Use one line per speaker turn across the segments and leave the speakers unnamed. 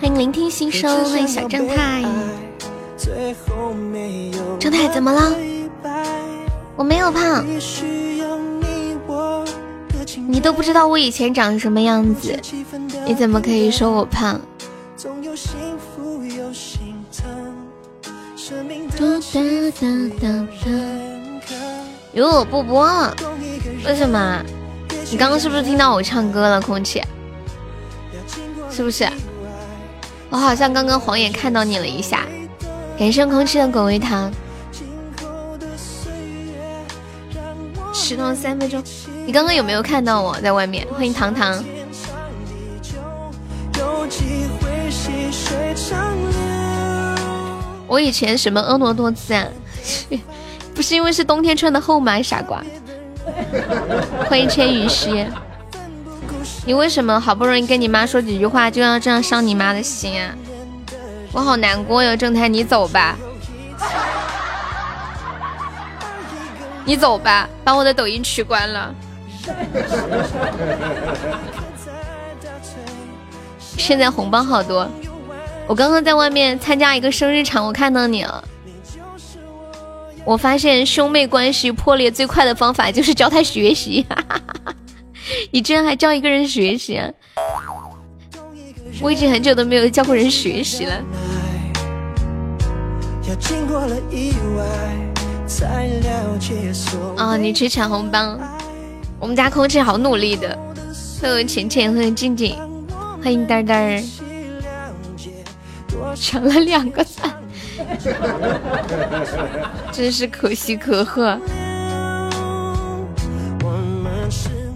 欢迎聆听心声，欢迎小正太。正太怎么了？我没有胖。你都不知道我以前长什么样子，你怎么可以说我胖？因为我不播了，为什么？你刚刚是不是听到我唱歌了？空气，是不是？我好像刚刚晃眼看到你了一下。感谢空气的果味糖。迟到三分钟，你刚刚有没有看到我在外面？欢迎糖糖。我以前什么婀娜多姿啊？不是因为是冬天穿的厚吗？傻瓜。欢迎千羽兮。你为什么好不容易跟你妈说几句话，就要这样伤你妈的心啊？我好难过哟，正太，你走吧。你走吧，把我的抖音取关了。现在红包好多，我刚刚在外面参加一个生日场，我看到你了。我发现兄妹关系破裂最快的方法就是教他学习。你居然还教一个人学习？啊？我已经很久都没有教过人学习了。啊！你去抢红包，我们家空气好努力的。欢迎浅浅，欢迎静静，欢迎呆呆，抢了两个赞，真是可喜可贺。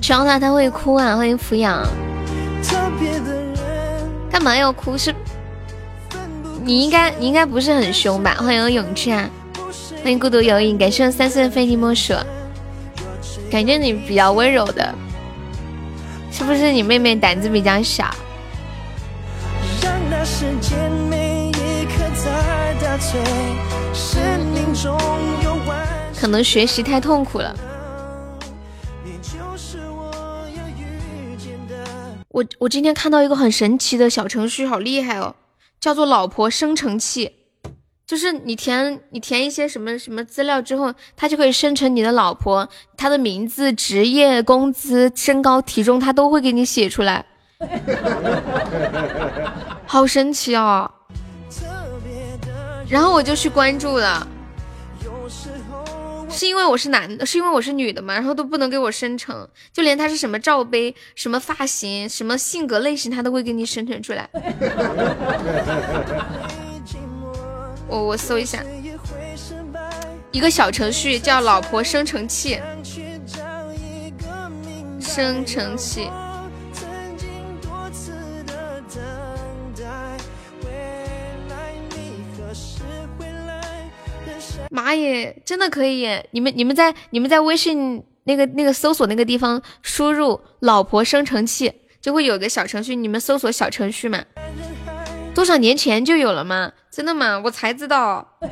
抢他他会哭啊！欢迎抚养，干嘛要哭？是，你应该你应该不是很凶吧？欢迎勇气啊！欢迎孤独有影，感谢三岁的飞机莫属，感觉你比较温柔的，是不是你妹妹胆子比较小？可能学习太痛苦了。我我今天看到一个很神奇的小程序，好厉害哦，叫做老婆生成器。就是你填你填一些什么什么资料之后，它就可以生成你的老婆，她的名字、职业、工资、身高、体重，它都会给你写出来，好神奇哦！然后我就去关注了，是因为我是男的，是因为我是女的嘛，然后都不能给我生成，就连他是什么罩杯、什么发型、什么性格类型，他都会给你生成出来。我我搜一下，一个小程序叫“老婆生成器”，生成器。妈耶，真的可以！你们你们在你们在微信那个那个搜索那个地方输入“老婆生成器”，就会有个小程序。你们搜索小程序嘛？多少年前就有了吗？真的吗？我才知道。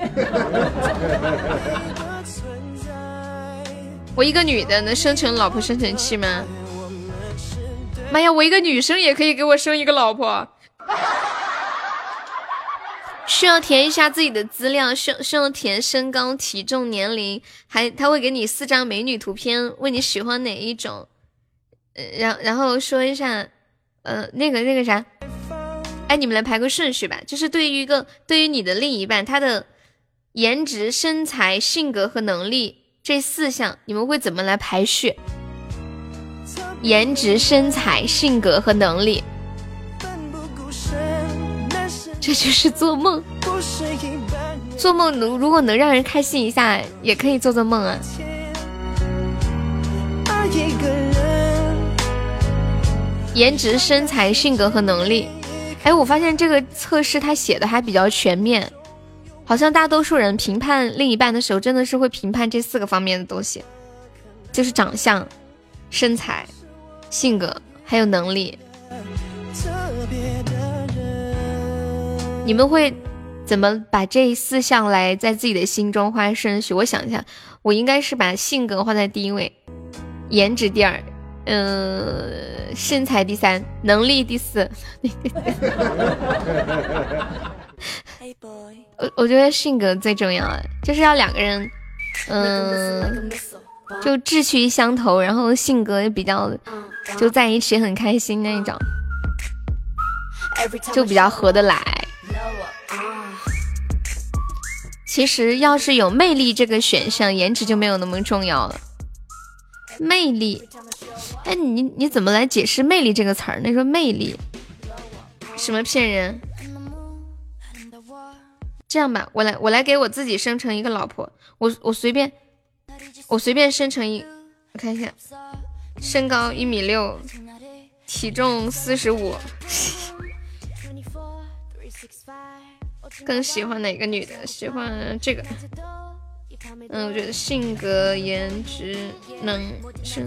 我一个女的能生成老婆生成器吗？妈呀，我一个女生也可以给我生一个老婆。需要填一下自己的资料，需需要填身高、体重、年龄，还他会给你四张美女图片，问你喜欢哪一种，然然后说一下，呃，那个那个啥。哎，你们来排个顺序吧。就是对于一个对于你的另一半，他的颜值、身材、性格和能力这四项，你们会怎么来排序？颜值、身材、性格和能力，这就是做梦。做梦能如果能让人开心一下，也可以做做梦啊。颜值、身材、性格和能力。哎，我发现这个测试它写的还比较全面，好像大多数人评判另一半的时候，真的是会评判这四个方面的东西，就是长相、身材、性格还有能力。你们会怎么把这四项来在自己的心中画顺序？我想一下，我应该是把性格放在第一位，颜值第二，嗯，身材第三，能力第四。我我觉得性格最重要，就是要两个人，嗯，就志趣相投，然后性格也比较，就在一起很开心那种，就比较合得来。其实要是有魅力这个选项，颜值就没有那么重要了。魅力，哎，你你怎么来解释魅力这个词儿？那说魅力，什么骗人？这样吧，我来我来给我自己生成一个老婆，我我随便，我随便生成一，我看一下，身高一米六，体重四十五，更喜欢哪个女的？喜欢这个。嗯，我觉得性格、颜值、能生，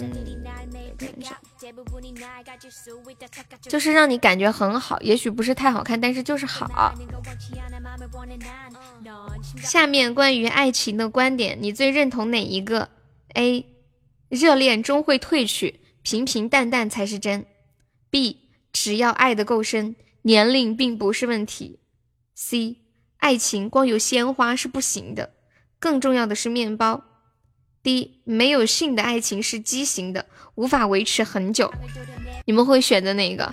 就是让你感觉很好。也许不是太好看，但是就是好。下面关于爱情的观点，你最认同哪一个？A. 热恋终会褪去，平平淡淡才是真。B. 只要爱得够深，年龄并不是问题。C. 爱情光有鲜花是不行的。更重要的是面包。第一，没有性的爱情是畸形的，无法维持很久。你们会选择哪个？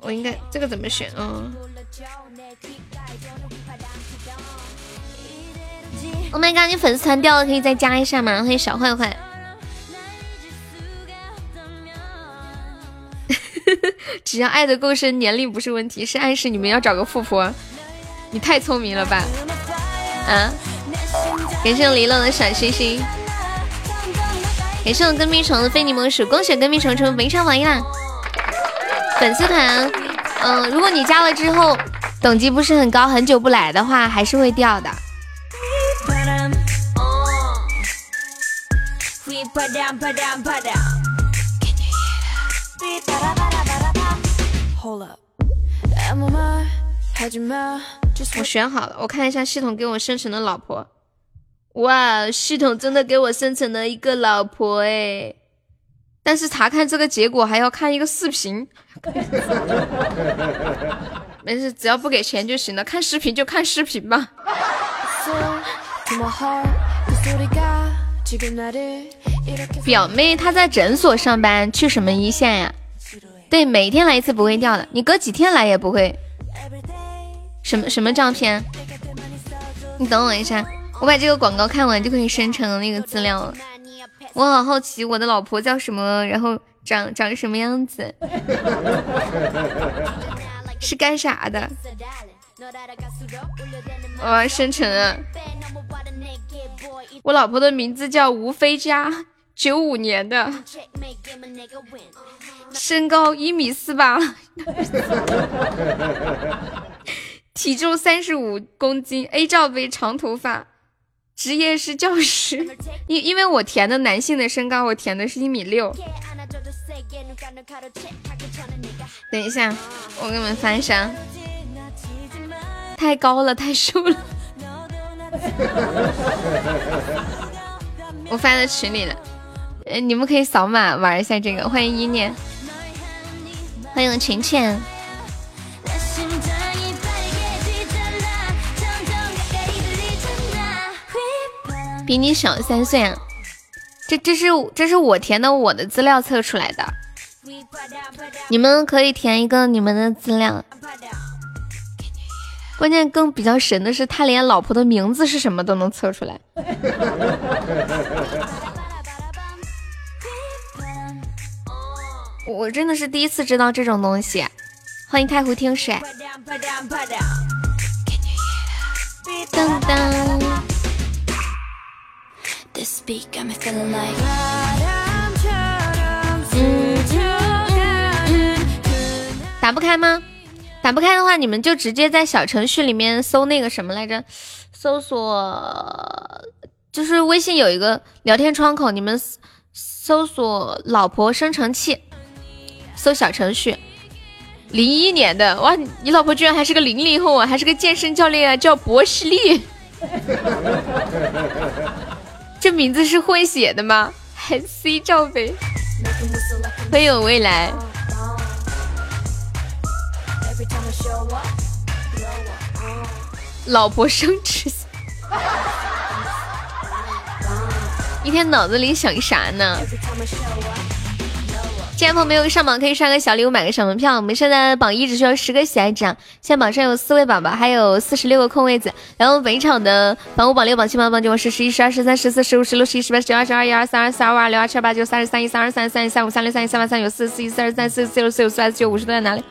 我应该这个怎么选啊？Oh my god！你粉丝团掉了，可以再加一下吗？欢迎小坏坏。只要爱的够深，年龄不是问题，是暗示你们要找个富婆。你太聪明了吧？啊！感谢离乐的小星星，感谢我跟屁虫的非你莫属，恭喜跟屁虫成为本场榜一啦！粉丝团，嗯，如果你加了之后等级不是很高，很久不来的话，还是会掉的。我选好了，我看一下系统给我生成的老婆。哇，系统真的给我生成了一个老婆哎！但是查看这个结果还要看一个视频。没事，只要不给钱就行了。看视频就看视频吧。表妹她在诊所上班，去什么一线呀？对，每天来一次不会掉的，你隔几天来也不会。什么什么照片？你等我一下，我把这个广告看完就可以生成那个资料了。我好好奇我的老婆叫什么，然后长长什么样子，是干啥的？我要生成啊，我老婆的名字叫吴飞佳。九五年的，身高一米四八，体重三十五公斤，A 罩杯，长头发，职业是教师。因因为我填的男性的身高，我填的是一米六。等一下，我给你们翻一下，太高了，太瘦了。我发在群里了。呃，你们可以扫码玩一下这个。欢迎一念，欢迎晴晴，比你小三岁啊！这这是这是我填的我的资料测出来的，你们可以填一个你们的资料。关键更比较神的是，他连老婆的名字是什么都能测出来。我真的是第一次知道这种东西，欢迎太湖听水。噔噔。打不开吗？打不开的话，你们就直接在小程序里面搜那个什么来着？搜索就是微信有一个聊天窗口，你们搜索“老婆生成器”。搜小程序，零一年的哇，你老婆居然还是个零零后啊，还是个健身教练啊，叫博士利。这名字是混血的吗？还 C 罩杯，很有未来。老婆生吃，一天脑子里想啥呢？进来朋友没有上榜可以刷个小礼物，买个小门票。我们现在榜一只需要十个喜爱值，现在榜上有四位宝宝，还有四十六个空位子。然后本一场的榜五、榜六、榜七、榜八、榜九、十、十一、十二、十三、十四、十五、十六、十七、十八、十九、二十、二一、二三、二四、二五、二六、二七、二八、九、三十三、一、三二、三三、一、三五、三六、三七、三八、三九、四四、一、四二、三四、四六、四五、四六、四九、五十都在哪里？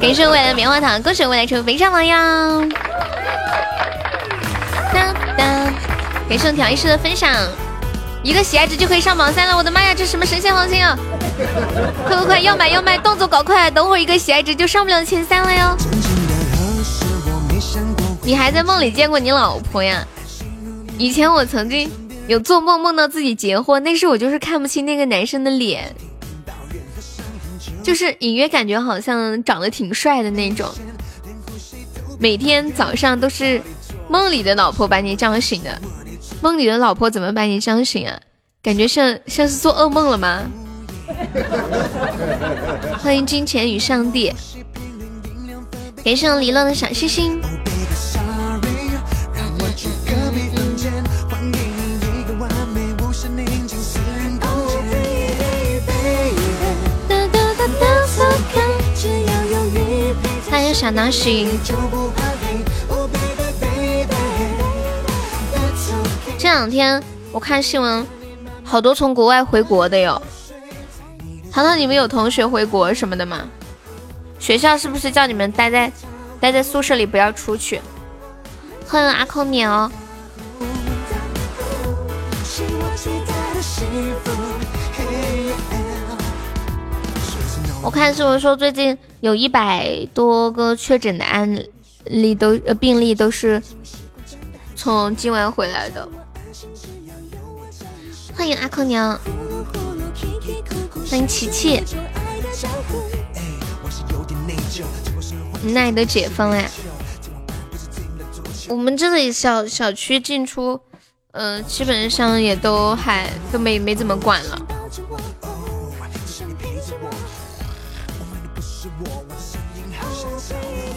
感谢未来的棉花糖，恭喜未来成为本场榜样。当当，感谢调音师的分享。一个喜爱值就可以上榜三了，我的妈呀，这什么神仙行情啊！快快快，要买要卖，动作搞快，等会儿一个喜爱值就上不了前三了哟。你还在梦里见过你老婆呀？以前我曾经有做梦梦到自己结婚，那时我就是看不清那个男生的脸，就是隐约感觉好像长得挺帅的那种。每天早上都是梦里的老婆把你叫醒的。梦里的老婆怎么把你叫醒啊？感觉像像是做噩梦了吗？欢迎金钱与上帝，给上离乐的小星星。欢迎小脑心。这两天我看新闻，好多从国外回国的哟。糖糖，你们有同学回国什么的吗？学校是不是叫你们待在待在宿舍里不要出去？欢迎阿空鸟。我看新闻说最近有一百多个确诊的案例都呃病例都是从境外回来的。欢迎阿空娘，欢迎琪琪，那你的解封哎？我们这里小小区进出，呃，基本上也都还都没没怎么管了。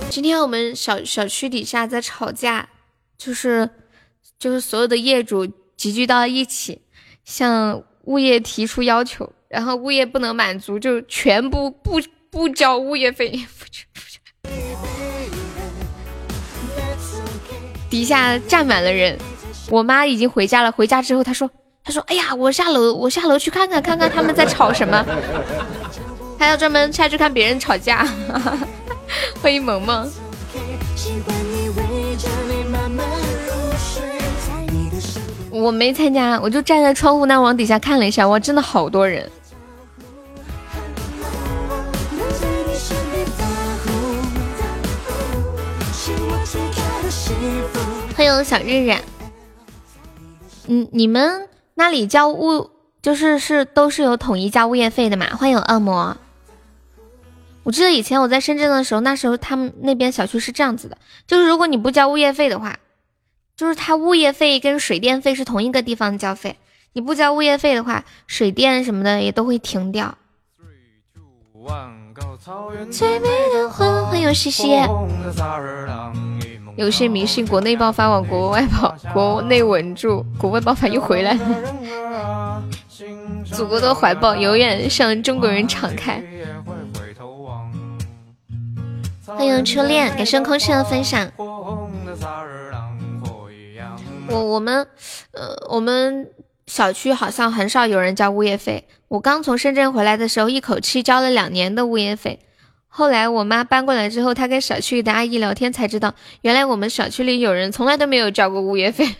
今天我们小小区底下在吵架，就是就是所有的业主集聚到一起。向物业提出要求，然后物业不能满足，就全部不不交物业费。底下站满了人，我妈已经回家了。回家之后，她说：“她说，哎呀，我下楼，我下楼去看看，看看他们在吵什么。她要专门下去看别人吵架。”欢迎萌萌。我没参加，我就站在窗户那往底下看了一下，哇，真的好多人。欢迎小日日。嗯，你们那里交物就是是都是有统一交物业费的嘛？欢迎恶魔。我记得以前我在深圳的时候，那时候他们那边小区是这样子的，就是如果你不交物业费的话。就是它物业费跟水电费是同一个地方交费，你不交物业费的话，水电什么的也都会停掉。最美的花，欢迎西西。有些迷信国内爆发往国外跑，国内稳住，国外爆发又回来了。祖国的怀抱永远向中国人敞开。欢迎初恋，感谢空气的分享。我我们，呃，我们小区好像很少有人交物业费。我刚从深圳回来的时候，一口气交了两年的物业费。后来我妈搬过来之后，她跟小区里的阿姨聊天才知道，原来我们小区里有人从来都没有交过物业费。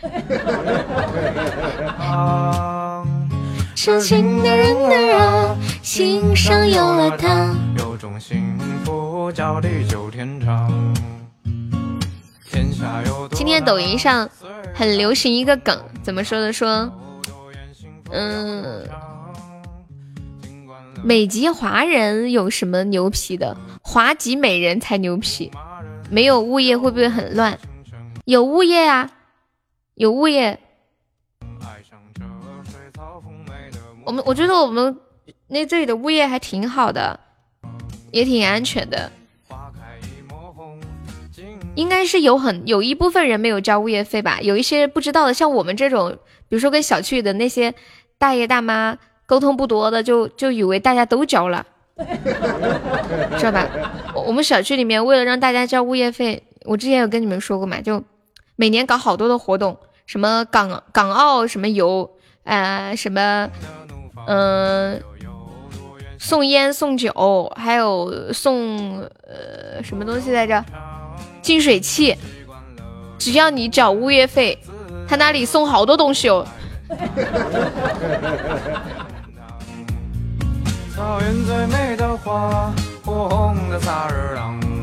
痴情的人儿啊，心上有了他。有种幸福叫地久天长。今天抖音上很流行一个梗，怎么说的？说，嗯，美籍华人有什么牛皮的？华籍美人才牛皮。没有物业会不会很乱？有物业啊，有物业。我们我觉得我们那这里的物业还挺好的，也挺安全的。应该是有很有一部分人没有交物业费吧，有一些不知道的，像我们这种，比如说跟小区的那些大爷大妈沟通不多的，就就以为大家都交了，知道吧？我我们小区里面为了让大家交物业费，我之前有跟你们说过嘛，就每年搞好多的活动，什么港港澳什么游，呃，什么嗯，送烟送酒，还有送呃什么东西来着？净水器，只要你缴物业费，他那里送好多东西哦。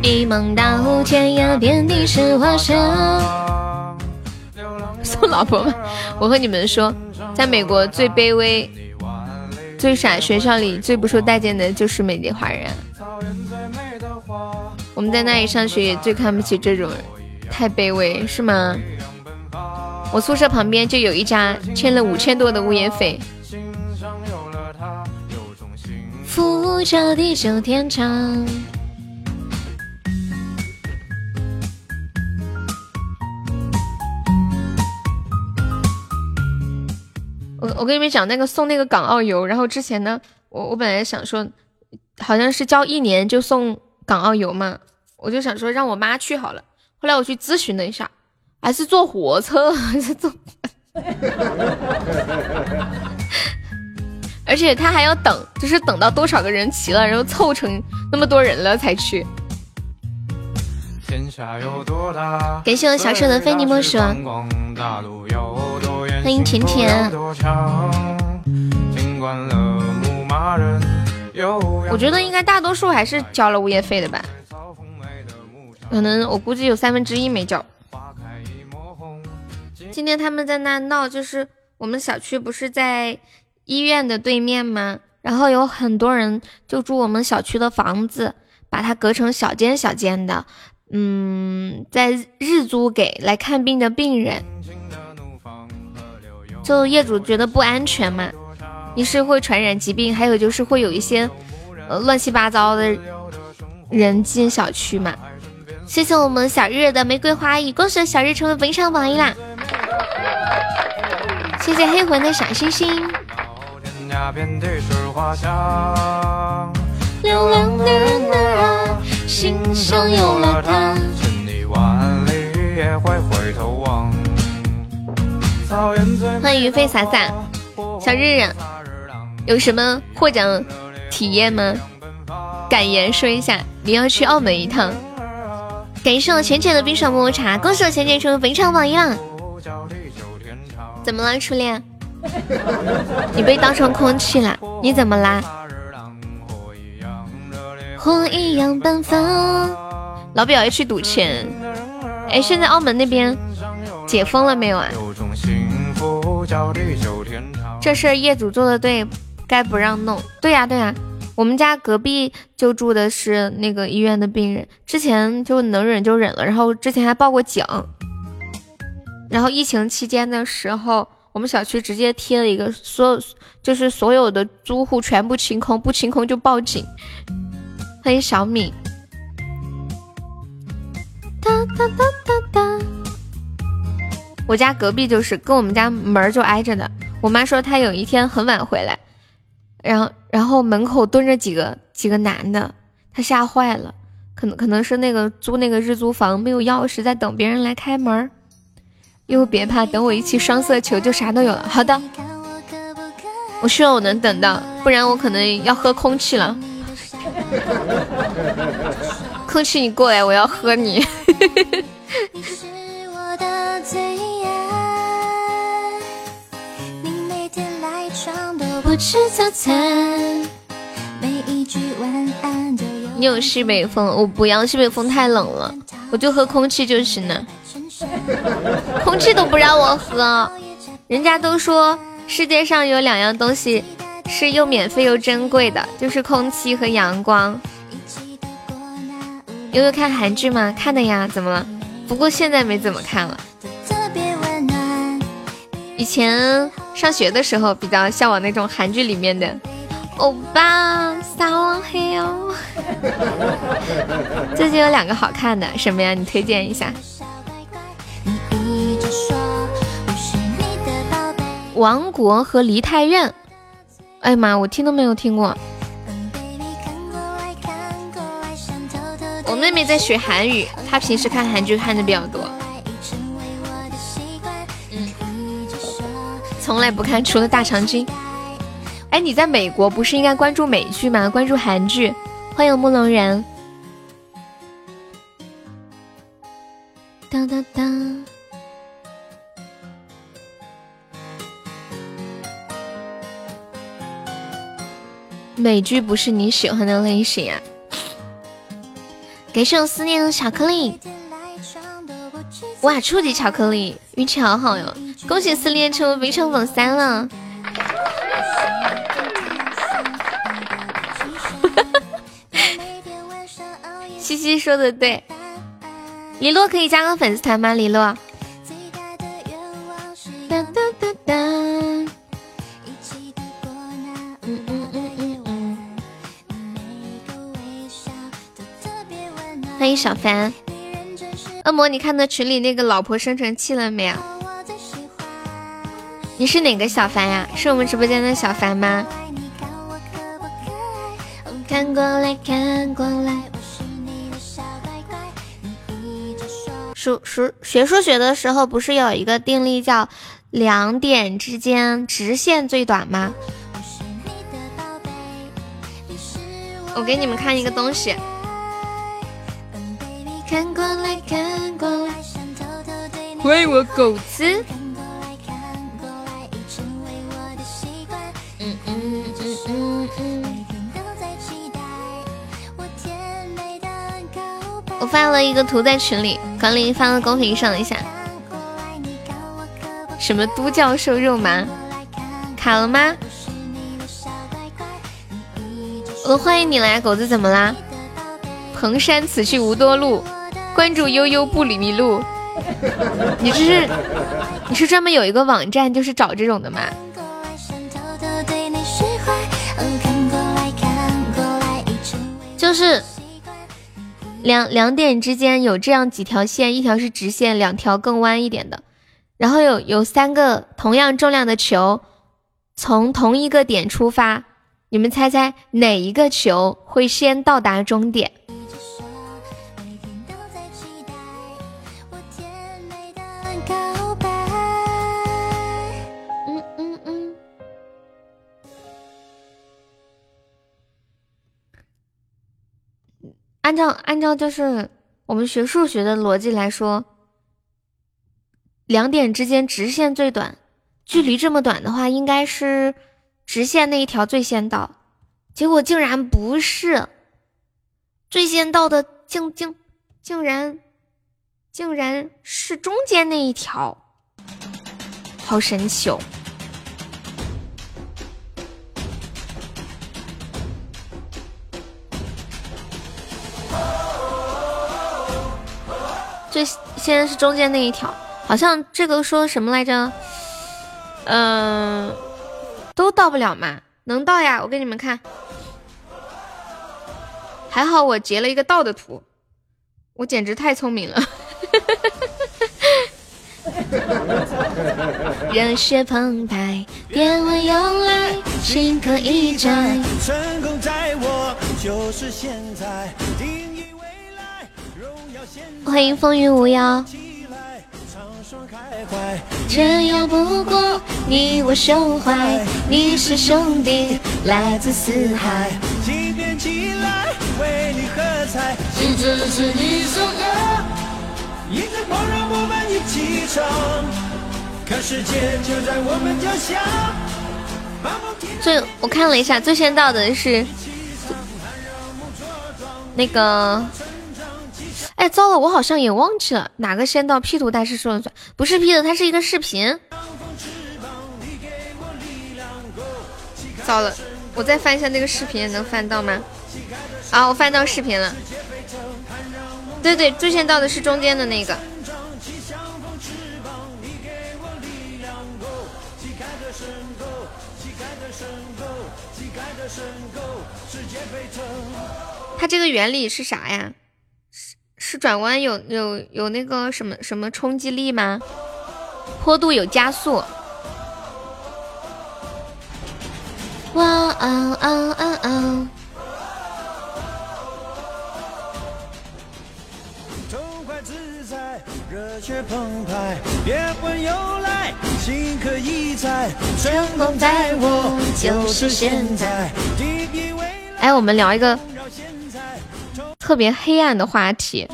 一梦到天涯，遍地是花香。送老婆吧？我和你们说，在美国最卑微、最傻，学校里最不受待见的就是美丽华人。我们在那里上学也最看不起这种人，太卑微是吗？我宿舍旁边就有一家欠了五千多的物业费。扶着地久天长。我我跟你们讲那个送那个港澳游，然后之前呢，我我本来想说，好像是交一年就送。港澳游嘛，我就想说让我妈去好了。后来我去咨询了一下，还是坐火车，还是坐，而且他还要等，就是等到多少个人齐了，然后凑成那么多人了才去。感谢我小舍的非你莫属，欢迎甜甜。我觉得应该大多数还是交了物业费的吧，可能我估计有三分之一没交。今天他们在那闹，就是我们小区不是在医院的对面吗？然后有很多人就住我们小区的房子，把它隔成小间小间的，嗯，在日租给来看病的病人，就业主觉得不安全嘛。一是会传染疾病，还有就是会有一些呃乱七八糟的人进小区嘛。谢谢我们小日的玫瑰花语，恭喜小日成为本场榜一啦！谢谢黑魂的小星星。流浪的人儿啊，心上有了他。欢迎云飞洒洒，小日日。有什么获奖体验吗？感言说一下。你要去澳门一趟。感谢我浅浅的冰爽抹茶，恭喜我浅浅成为本场榜一啦！怎么了，初恋？你被当成空气了？你怎么啦？火一样奔放。老表要去赌钱。哎，现在澳门那边解封了没有啊？这事业主做的对。该不让弄，对呀对呀，我们家隔壁就住的是那个医院的病人，之前就能忍就忍了，然后之前还报过警，然后疫情期间的时候，我们小区直接贴了一个，所有就是所有的租户全部清空，不清空就报警。欢迎小米。哒哒哒哒哒。我家隔壁就是跟我们家门就挨着的，我妈说她有一天很晚回来。然后，然后门口蹲着几个几个男的，他吓坏了，可能可能是那个租那个日租房没有钥匙，在等别人来开门。又别怕，等我一起双色球就啥都有了。好的，我希望我能等到，不然我可能要喝空气了。空气，你过来，我要喝你。你有西北风，我不要西北风太冷了，我就喝空气就行了。空气都不让我喝，人家都说世界上有两样东西是又免费又珍贵的，就是空气和阳光。悠悠看韩剧吗？看的呀，怎么了？不过现在没怎么看了。以前。上学的时候比较向往那种韩剧里面的欧巴撒浪嘿哦。最近有两个好看的，什么呀？你推荐一下。王国和梨泰院。哎呀妈，我听都没有听过。我妹妹在学韩语，她平时看韩剧看的比较多。从来不看，除了大长今。哎，你在美国不是应该关注美剧吗？关注韩剧。欢迎木龙人。当当当。美剧不是你喜欢的类型啊。给我思念的巧克力，哇，初级巧克力，运气好好哟！恭喜思念成为围城榜三了。西西说的对，李洛可以加个粉丝团吗？李洛。欢迎小凡，恶魔，你看到群里那个老婆生成器了没有？你是哪个小凡呀？是我们直播间的小凡吗？看过来看过来，数数学数学的时候，不是有一个定律叫两点之间直线最短吗？我给你们看一个东西。看过来看过来，欢迎我狗子。我发了一个图在群里，管理发到公屏上一下。什么都教授肉麻？卡了吗？我欢迎你来，狗子怎么啦？蓬山此去无多路。关注悠悠不迷路，你这是你是专门有一个网站就是找这种的吗？就是两两点之间有这样几条线，一条是直线，两条更弯一点的，然后有有三个同样重量的球从同一个点出发，你们猜猜哪一个球会先到达终点？按照按照就是我们学数学的逻辑来说，两点之间直线最短，距离这么短的话，应该是直线那一条最先到，结果竟然不是，最先到的竟竟竟然竟然是中间那一条，好神奇哦！最现在是中间那一条，好像这个说什么来着？嗯，都到不了嘛？能到呀！我给你们看，还好我截了一个到的图，我简直太聪明了。热血澎湃，电蚊涌来，顷刻一摘。成功在我，就是现在。欢迎风云无妖。这要不过你我胸怀，你是兄弟，来自四海。起来为你喝彩，是一首歌，迎着我们一起唱。可世界就在我们脚下。最我看了一下，最先到的是那个。哎，糟了，我好像也忘记了哪个先到 P 图大师说了算，不是 P 的，它是一个视频。糟了，我再翻一下那个视频，能翻到吗？啊，我翻到视频了。对对，最先到的是中间的那个。它这个原理是啥呀？是是转弯有有有那个什么什么冲击力吗？坡度有加速。哇啊啊啊啊！哎，我们聊一个特别黑暗的话题。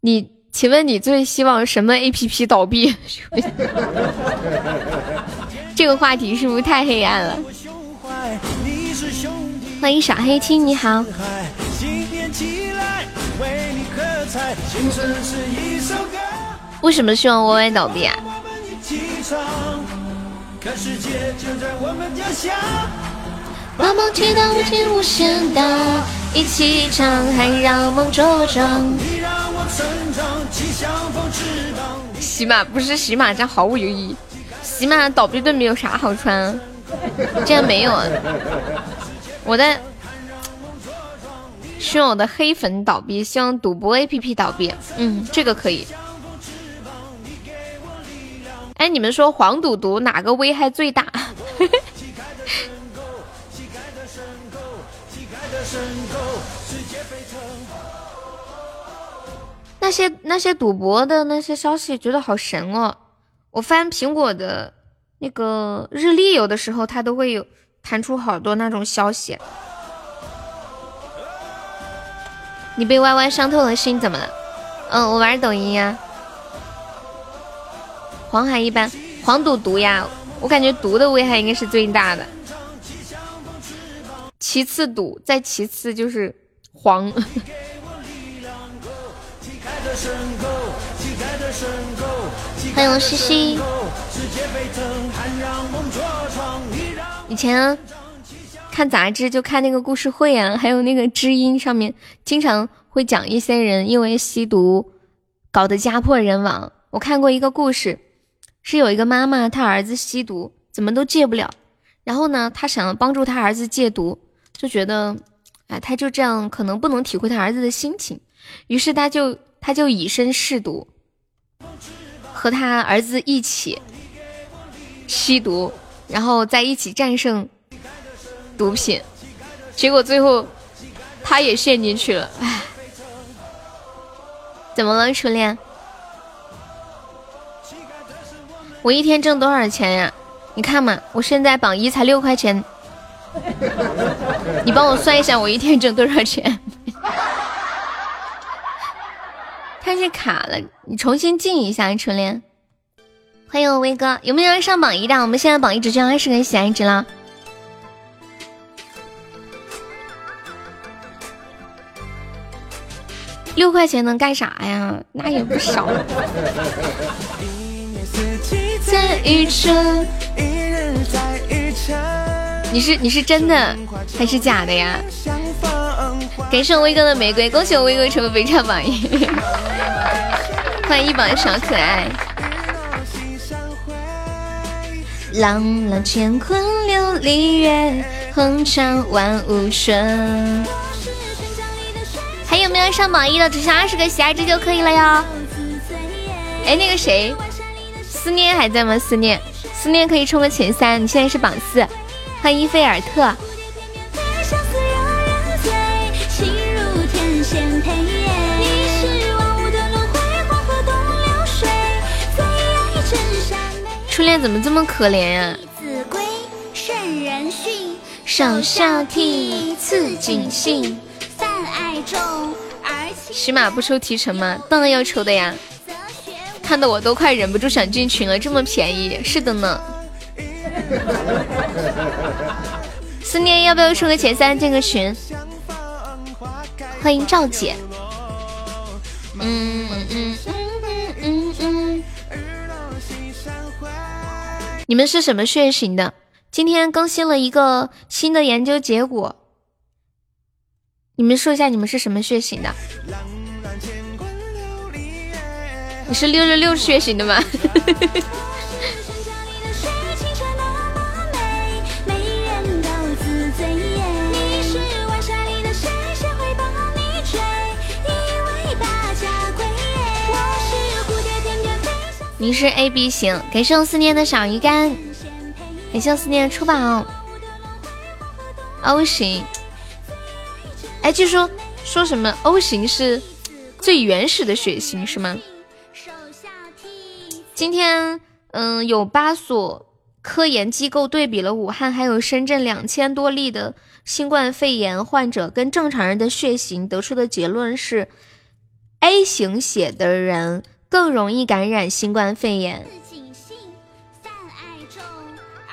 你，请问你最希望什么 APP 倒闭？这个话题是不是太黑暗了？欢迎小黑青，你好。为什么希望 YY 倒闭啊？把梦听到无尽无限大，一起唱，还让梦茁壮。喜马不是喜马，这样毫无意义。起码倒闭对没有啥好穿啊，竟然没有啊！我的希望我的黑粉倒闭，希望赌博 APP 倒闭，嗯，这个可以。哎，你们说黄赌毒哪个危害最大？那些那些赌博的那些消息，觉得好神哦。我翻苹果的那个日历，有的时候它都会有弹出好多那种消息。你被歪歪伤透了心，怎么了？嗯，我玩抖音呀。黄海一般，黄赌毒呀，我感觉毒的危害应该是最大的，其次赌，再其次就是黄。欢迎西西。以前看杂志就看那个故事会啊，还有那个知音上面经常会讲一些人因为吸毒搞得家破人亡。我看过一个故事，是有一个妈妈，她儿子吸毒怎么都戒不了，然后呢，她想要帮助她儿子戒毒，就觉得，哎，他就这样可能不能体会他儿子的心情，于是他就他就以身试毒。和他儿子一起吸毒，然后在一起战胜毒品，结果最后他也陷进去了。唉，怎么了，初恋？我一天挣多少钱呀？你看嘛，我现在榜一才六块钱，你帮我算一下，我一天挣多少钱？它是卡了，你重新进一下，初恋。欢迎我威哥，有没有人上榜一的？我们现在榜一只剩二十个喜爱值了。六块钱能干啥呀？那也不少。你是你是真的还是假的呀？感谢我威哥的玫瑰，恭喜我威哥成为非常榜一，欢迎一榜小可爱。浪浪乾坤琉璃月，红尘万物顺。还有没有上榜一的？只剩二十个喜爱值就可以了哟。哎，那个谁，思念还在吗？思念，思念可以冲个前三，你现在是榜四。欢迎伊菲尔特。初恋怎么这么可怜呀？啊？子规圣人训，首孝悌，次谨信，泛爱众而，起码不抽提成吗？当然要抽的呀！看得我都快忍不住想进群了，这么便宜，是的呢。思念要不要抽个前三进个群？欢迎赵姐。嗯嗯嗯嗯嗯。你们是什么血型的？今天更新了一个新的研究结果，你们说一下你们是什么血型的？你是六六六血型的吗？你是 A B 型，感谢我思念的小鱼干，感谢我思念的初宝。O 型，哎，据说说什么 O 型是最原始的血型是吗？今天，嗯，有八所科研机构对比了武汉还有深圳两千多例的新冠肺炎患者跟正常人的血型，得出的结论是，A 型血的人更容易感染新冠肺炎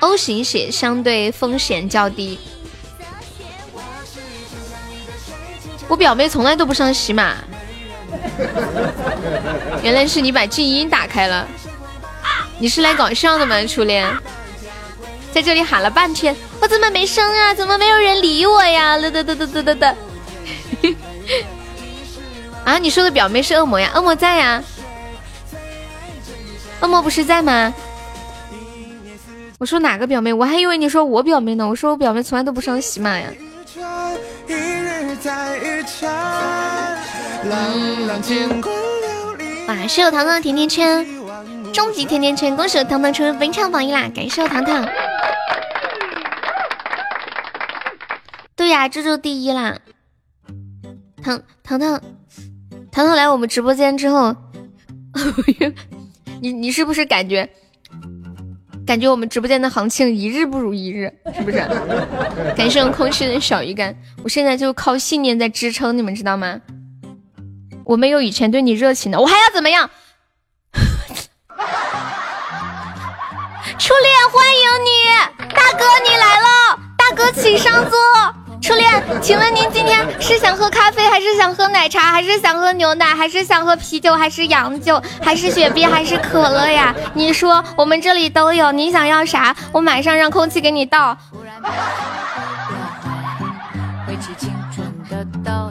，O 型血相对风险较低。我表妹从来都不上喜马，原来是你把静音打开了。你是来搞笑的吗，初恋？在这里喊了半天，我怎么没声啊？怎么没有人理我呀？哒哒哒哒哒哒哒！啊，你说的表妹是恶魔呀？恶魔在呀？恶魔不是在吗？我说哪个表妹？我还以为你说我表妹呢。我说我表妹从来都不上喜马呀。哇，是有糖糖的甜甜圈。终极甜甜圈，恭喜我糖糖成为本场榜一啦！感谢我糖糖。对呀，这就第一啦。糖糖糖糖糖来我们直播间之后，你你是不是感觉感觉我们直播间的行情一日不如一日，是不是？感谢我空虚的小鱼干，我现在就靠信念在支撑，你们知道吗？我没有以前对你热情的，我还要怎么样？初恋，欢迎你，大哥你来了，大哥请上座。初恋，请问您今天是想喝咖啡，还是想喝奶茶，还是想喝牛奶，还是想喝啤酒，还是洋酒，还是雪碧，还是可乐呀？你说，我们这里都有，你想要啥？我马上让空气给你倒。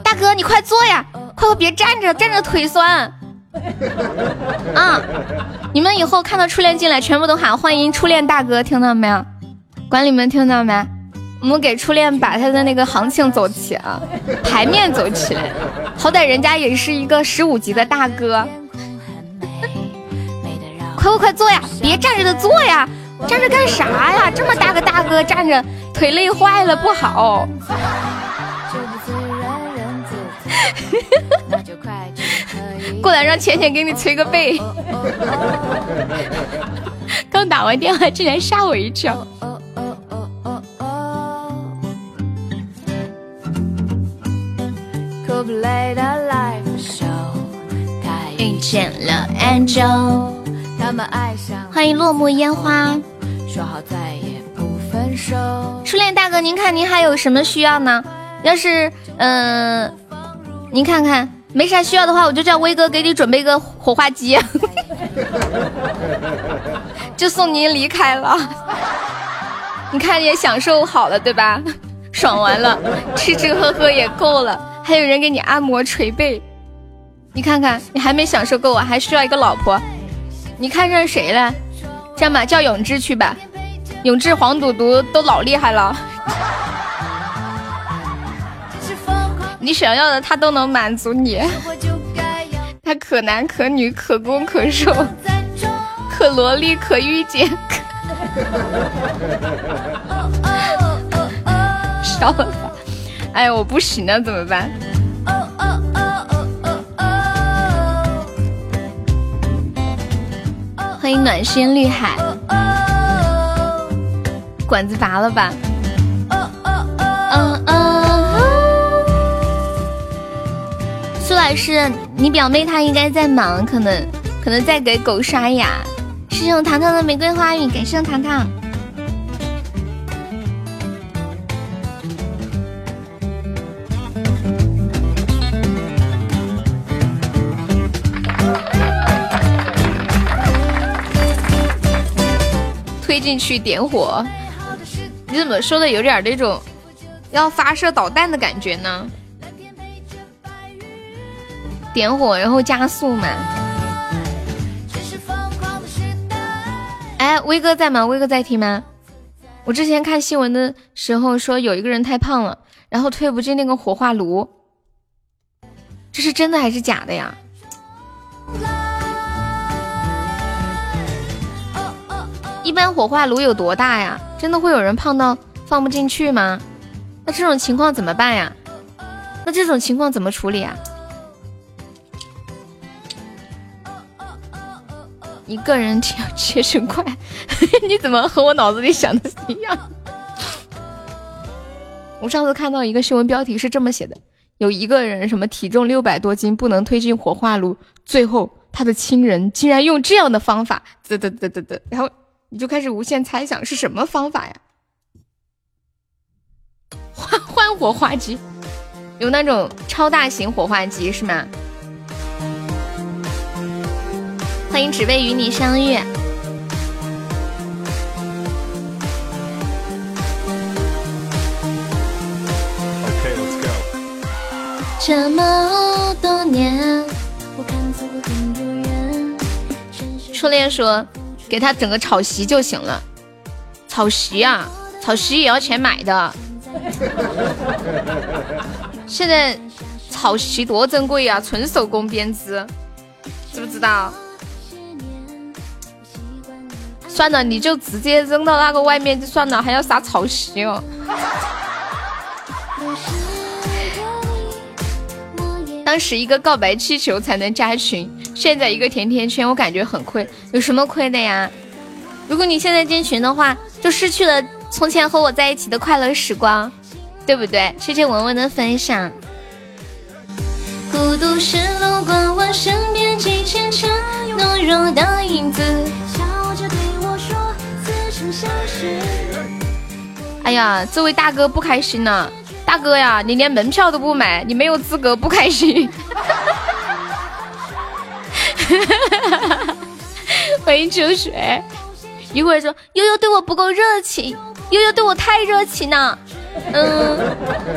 大哥，你快坐呀，快快别站着，站着腿酸。啊！你们以后看到初恋进来，全部都喊欢迎初恋大哥，听到没有？管理们听到没？我们给初恋把他的那个行情走起啊，牌面走起来。好歹人家也是一个十五级的大哥。快快快坐呀！别站着的坐呀！站着干啥呀？这么大个大哥站着，腿累坏了不好。过来让浅浅给你捶个背。刚打完电话，竟然吓我一跳。遇见了 Angel，欢迎落幕烟花。说好再也不分手初恋大哥，您看您还有什么需要呢？要是嗯，您看看。没啥需要的话，我就叫威哥给你准备个火化机，就送您离开了。你看也享受好了对吧？爽完了，吃吃喝喝也够了，还有人给你按摩捶背。你看看，你还没享受够啊，还需要一个老婆。你看上谁了？这样吧，叫永志去吧。永志、黄赌毒都老厉害了。你想要的他都能满足你，他可男可女可攻可受，可萝莉可御姐，笑了吧？哎，我不行了，怎么办？欢迎暖心绿海，管子拔了吧？苏老师，你表妹她应该在忙，可能可能在给狗刷牙。谢谢糖糖的玫瑰花语，感谢我糖糖。推进去点火，你怎么说的有点那种要发射导弹的感觉呢？点火，然后加速嘛。哎，威哥在吗？威哥在听吗？我之前看新闻的时候说有一个人太胖了，然后推不进那个火化炉，这是真的还是假的呀？一般火化炉有多大呀？真的会有人胖到放不进去吗？那这种情况怎么办呀？那这种情况怎么处理啊？一个人跳切成块，你怎么和我脑子里想的一样？我上次看到一个新闻标题是这么写的：有一个人什么体重六百多斤不能推进火化炉，最后他的亲人竟然用这样的方法，然后你就开始无限猜想是什么方法呀？换换火花机，有那种超大型火花机是吗？欢迎只为与你相遇。这么多年，初恋说给他整个草席就行了。草席啊，草席也要钱买的。现在草席多珍贵啊，纯手工编织，知不知道？算了，你就直接扔到那个外面就算了，还要撒草席哦。当时一个告白气球才能加群，现在一个甜甜圈，我感觉很亏。有什么亏的呀？如果你现在进群的话，就失去了从前和我在一起的快乐时光，对不对？谢谢文文的分享。孤独是路过我身边几千场懦弱的影子。笑着对我说此生相识哎呀，这位大哥不开心了，大哥呀，你连门票都不买，你没有资格不开心。欢迎秋水，一会儿说悠悠对我不够热情，悠悠对我太热情了，嗯，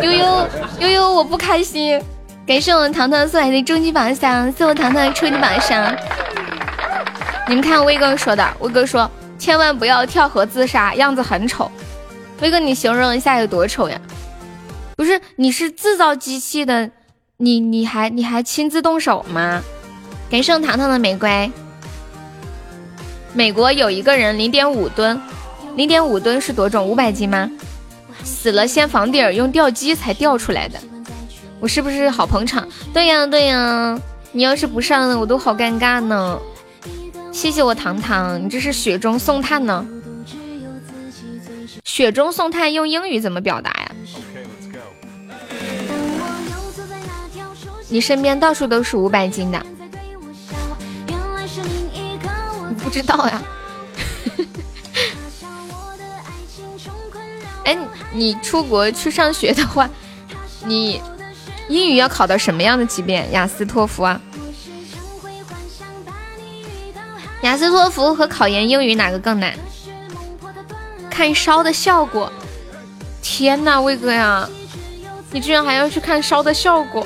悠悠悠悠我不开心。感谢我们糖糖送来的终极宝箱，谢我糖糖的初级宝箱。你们看威哥说的，威哥说。千万不要跳河自杀，样子很丑。威哥，你形容一下有多丑呀？不是，你是制造机器的，你你还你还亲自动手吗？感谢糖糖的玫瑰。美国有一个人零点五吨，零点五吨是多重？五百斤吗？死了掀房顶，用吊机才吊出来的。我是不是好捧场？对呀对呀，你要是不上，我都好尴尬呢。谢谢我糖糖，你这是雪中送炭呢。雪中送炭用英语怎么表达呀？你身边到处都是五百斤的，不知道呀？哎，你出国去上学的话，你英语要考到什么样的级别？雅思、托福啊？雅思托福和考研英语哪个更难？看烧的效果。天呐，魏哥呀，你居然还要去看烧的效果？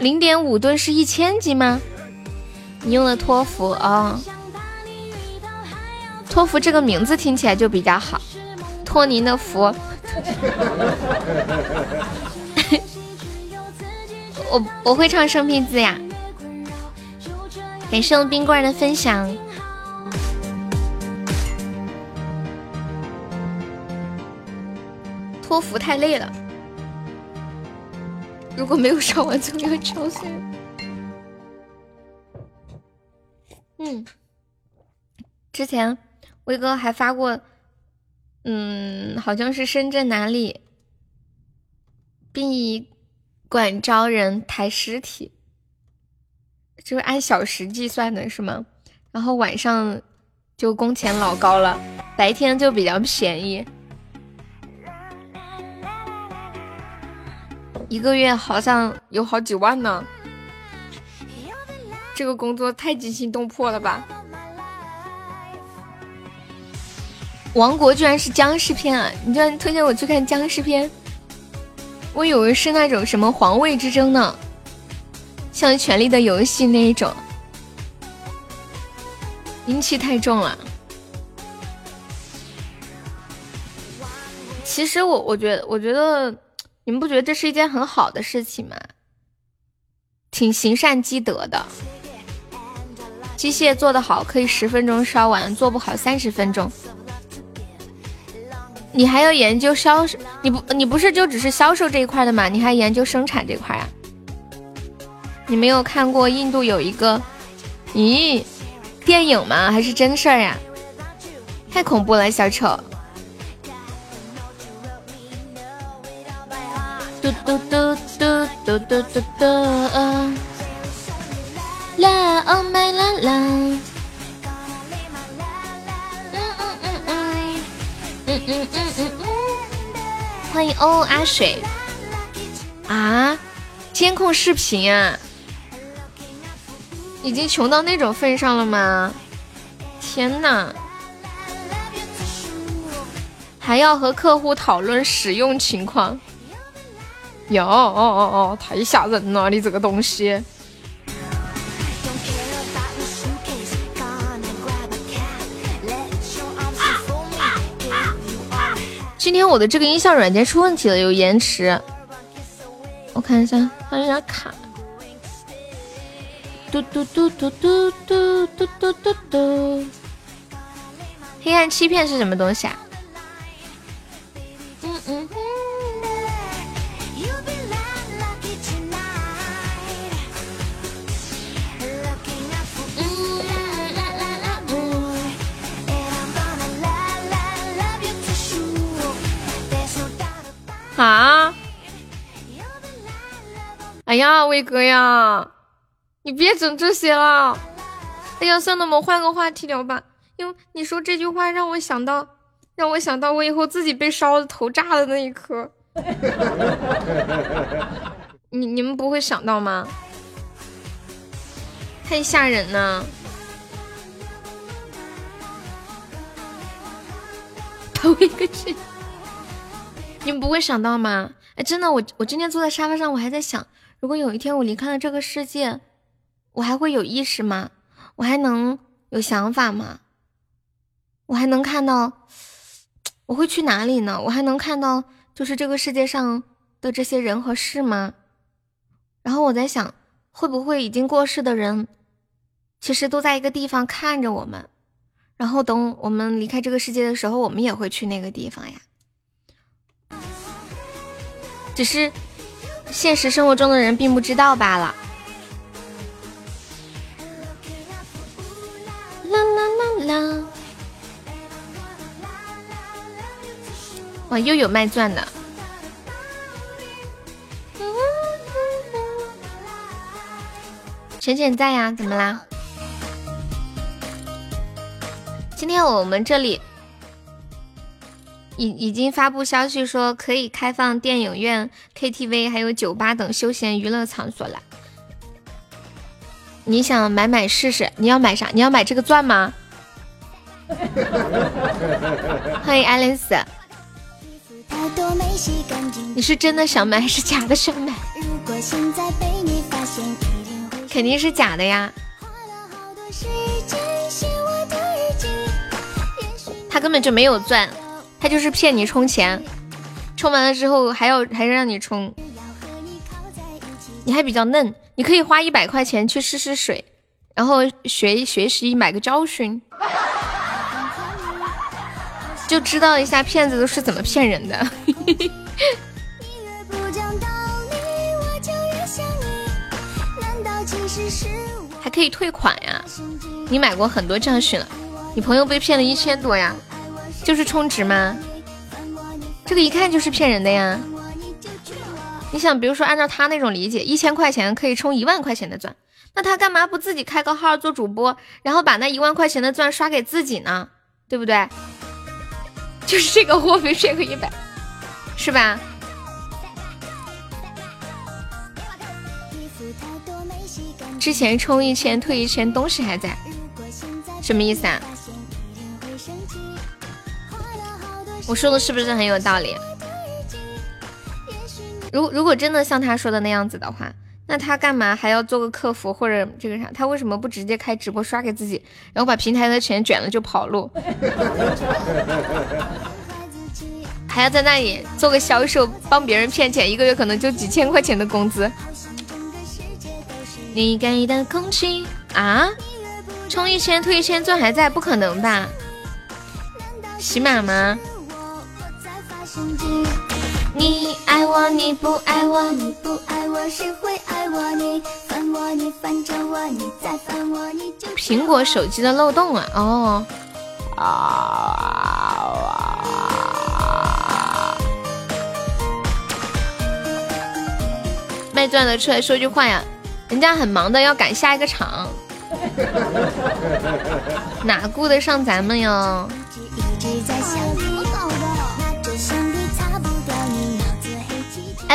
零点五吨是一千斤吗？你用的托福啊？托福这个名字听起来就比较好，托您的福。我我会唱生僻字呀，感谢我冰棍的分享。托福太累了，如果没有上完就要敲碎了。嗯，之前威哥还发过，嗯，好像是深圳哪里殡仪馆招人抬尸体，就是按小时计算的是吗？然后晚上就工钱老高了，白天就比较便宜，一个月好像有好几万呢。这个工作太惊心动魄了吧！王国居然是僵尸片啊！你居然推荐我去看僵尸片？我以为是那种什么皇位之争呢，像《权力的游戏》那一种，阴气太重了。其实我我觉得，我觉得你们不觉得这是一件很好的事情吗？挺行善积德的。机械做得好可以十分钟烧完，做不好三十分钟。你还要研究销售？你不你不是就只是销售这一块的吗？你还研究生产这块呀？你没有看过印度有一个，咦，电影吗？还是真事儿呀？太恐怖了，小丑。嘟嘟嘟嘟嘟嘟嘟嘟，啦哦咪啦啦，嗯嗯嗯嗯，嗯嗯嗯嗯，欢迎欧欧阿水啊，监控视频啊，已经穷到那种份上了吗？天呐！还要和客户讨论使用情况。哟哦哦哦，太吓人了！你这个东西。今天我的这个音效软件出问题了，有延迟。我看一下，它有点卡。嘟嘟嘟嘟嘟嘟嘟嘟嘟嘟。黑暗欺骗是什么东西啊？哎呀，威哥呀，你别整这些了。哎呀，算了，我们换个话题聊吧。因为你说这句话让我想到，让我想到我以后自己被烧的头炸的那一刻。你你们不会想到吗？太吓人了！头一个去。你们不会想到吗？哎，真的，我我今天坐在沙发上，我还在想，如果有一天我离开了这个世界，我还会有意识吗？我还能有想法吗？我还能看到我会去哪里呢？我还能看到就是这个世界上的这些人和事吗？然后我在想，会不会已经过世的人，其实都在一个地方看着我们，然后等我们离开这个世界的时候，我们也会去那个地方呀？只是现实生活中的人并不知道罢了。啦啦啦啦！哇，又有卖钻的。浅浅在呀？怎么啦？今天我们这里。已已经发布消息说可以开放电影院、KTV 还有酒吧等休闲娱乐场所了。你想买买试试？你要买啥？你要买这个钻吗？欢迎爱丽丝。你是真的想买还是假的想买？肯定是假的呀。他根本就没有钻。他就是骗你充钱，充完了之后还要还是让你充，你还比较嫩，你可以花一百块钱去试试水，然后学学习买个教训，就知道一下骗子都是怎么骗人的。还可以退款呀，你买过很多教训了，你朋友被骗了一千多呀。就是充值吗？这个一看就是骗人的呀！你想，比如说按照他那种理解，一千块钱可以充一万块钱的钻，那他干嘛不自己开个号做主播，然后把那一万块钱的钻刷给自己呢？对不对？就是这个货被骗个一百，是吧？之前充一千退一千，东西还在，什么意思啊？我说的是不是很有道理？如如果真的像他说的那样子的话，那他干嘛还要做个客服或者这个啥？他为什么不直接开直播刷给自己，然后把平台的钱卷了就跑路？还要在那里做个销售，帮别人骗钱，一个月可能就几千块钱的工资。你给的空气啊，充一千退一千钻还在？不可能吧？洗马吗？你爱我你不爱我，你不爱我谁会爱我？你烦我你烦着我，你再烦我你就苹果手机的漏洞啊！哦啊！卖钻的出来说句话呀，人家很忙的要赶下一个场，哪顾得上咱们呀？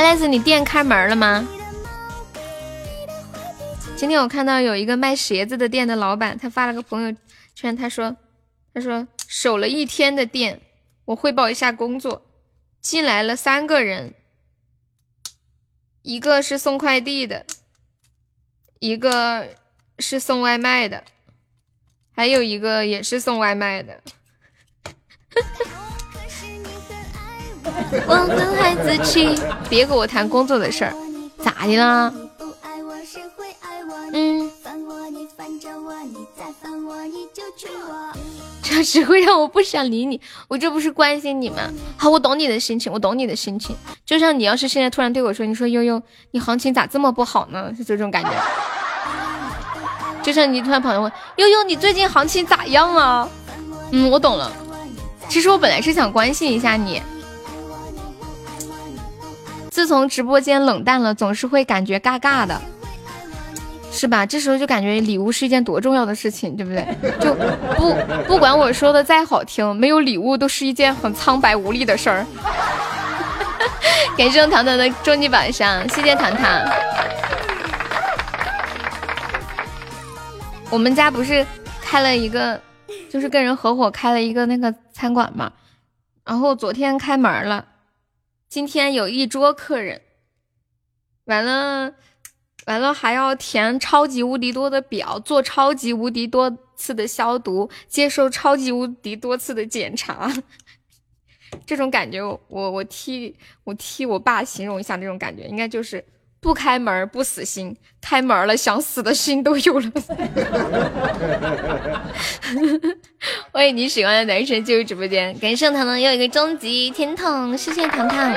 爱丽丝，你店开门了吗？今天我看到有一个卖鞋子的店的老板，他发了个朋友圈，他说：“他说守了一天的店，我汇报一下工作，进来了三个人，一个是送快递的，一个是送外卖的，还有一个也是送外卖的。”我们孩子气，别跟我谈工作的事儿，咋的啦？嗯，这只会让我不想理你。我这不是关心你吗？好，我懂你的心情，我懂你的心情。就像你要是现在突然对我说，你说悠悠，你行情咋这么不好呢？是这种感觉。就像你突然跑来问悠悠，你最近行情咋样啊？嗯，我懂了。其实我本来是想关心一下你。自从直播间冷淡了，总是会感觉尬尬的，是吧？这时候就感觉礼物是一件多重要的事情，对不对？就不不管我说的再好听，没有礼物都是一件很苍白无力的事儿。感谢糖糖的终极宝箱，谢谢糖糖。我们家不是开了一个，就是跟人合伙开了一个那个餐馆嘛，然后昨天开门了。今天有一桌客人，完了，完了还要填超级无敌多的表，做超级无敌多次的消毒，接受超级无敌多次的检查。这种感觉，我我替我替我爸形容一下，这种感觉应该就是不开门不死心，开门了想死的心都有了。欢迎你喜欢的男神进入直播间，感谢糖糖又一个终极甜筒，谢谢糖糖，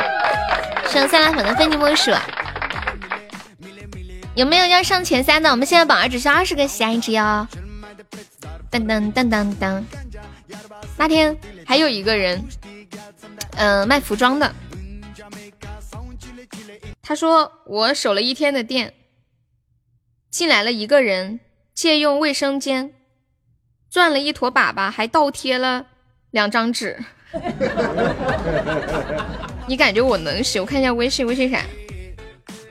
上三拉粉的非你莫属。有没有要上前三的？我们现在榜二只需二十个喜爱值哟。噔噔噔噔噔。那天还有一个人，嗯，卖服装的，他说我守了一天的店，进来了一个人借用卫生间。转了一坨粑粑，还倒贴了两张纸。你感觉我能行？我看一下微信，微信啥？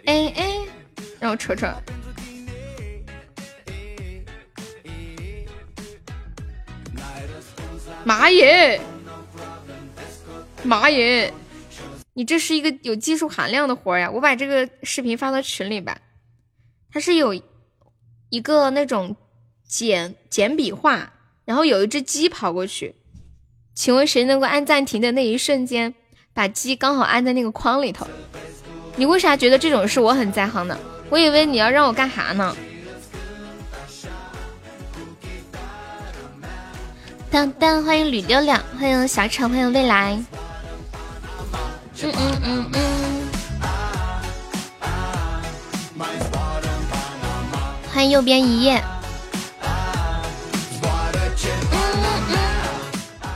哎哎，让我瞅瞅。妈耶！妈耶！你这是一个有技术含量的活呀！我把这个视频发到群里吧。它是有一个那种。简简笔画，然后有一只鸡跑过去，请问谁能够按暂停的那一瞬间，把鸡刚好按在那个框里头？你为啥觉得这种事我很在行呢？我以为你要让我干啥呢？当当，欢迎吕六六，欢迎小丑，欢迎未来。嗯嗯嗯嗯。欢迎右边一页。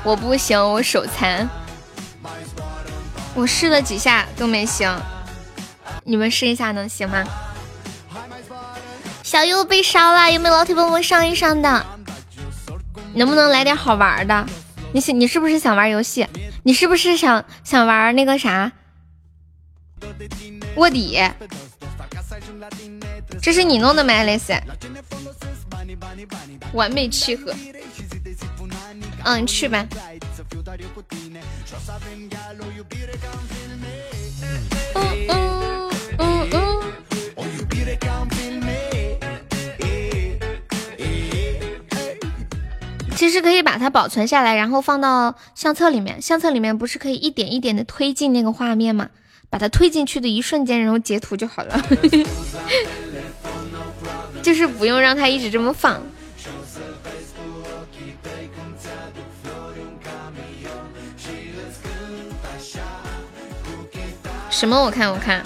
我不行，我手残，我试了几下都没行，你们试一下能行吗？小优被烧了，有没有老铁帮我上一上的？能不能来点好玩的？你想你是不是想玩游戏？你是不是想想玩那个啥卧底？这是你弄的吗，蕾丝？完美契合。嗯，去吧。嗯嗯其实可以把它保存下来然后放到相册里面相册里面不是可以一点一点的推进那个画面吗？把它推进去的一瞬间然后截图就好了。就是不用让它一直这么放。什么？我看我看。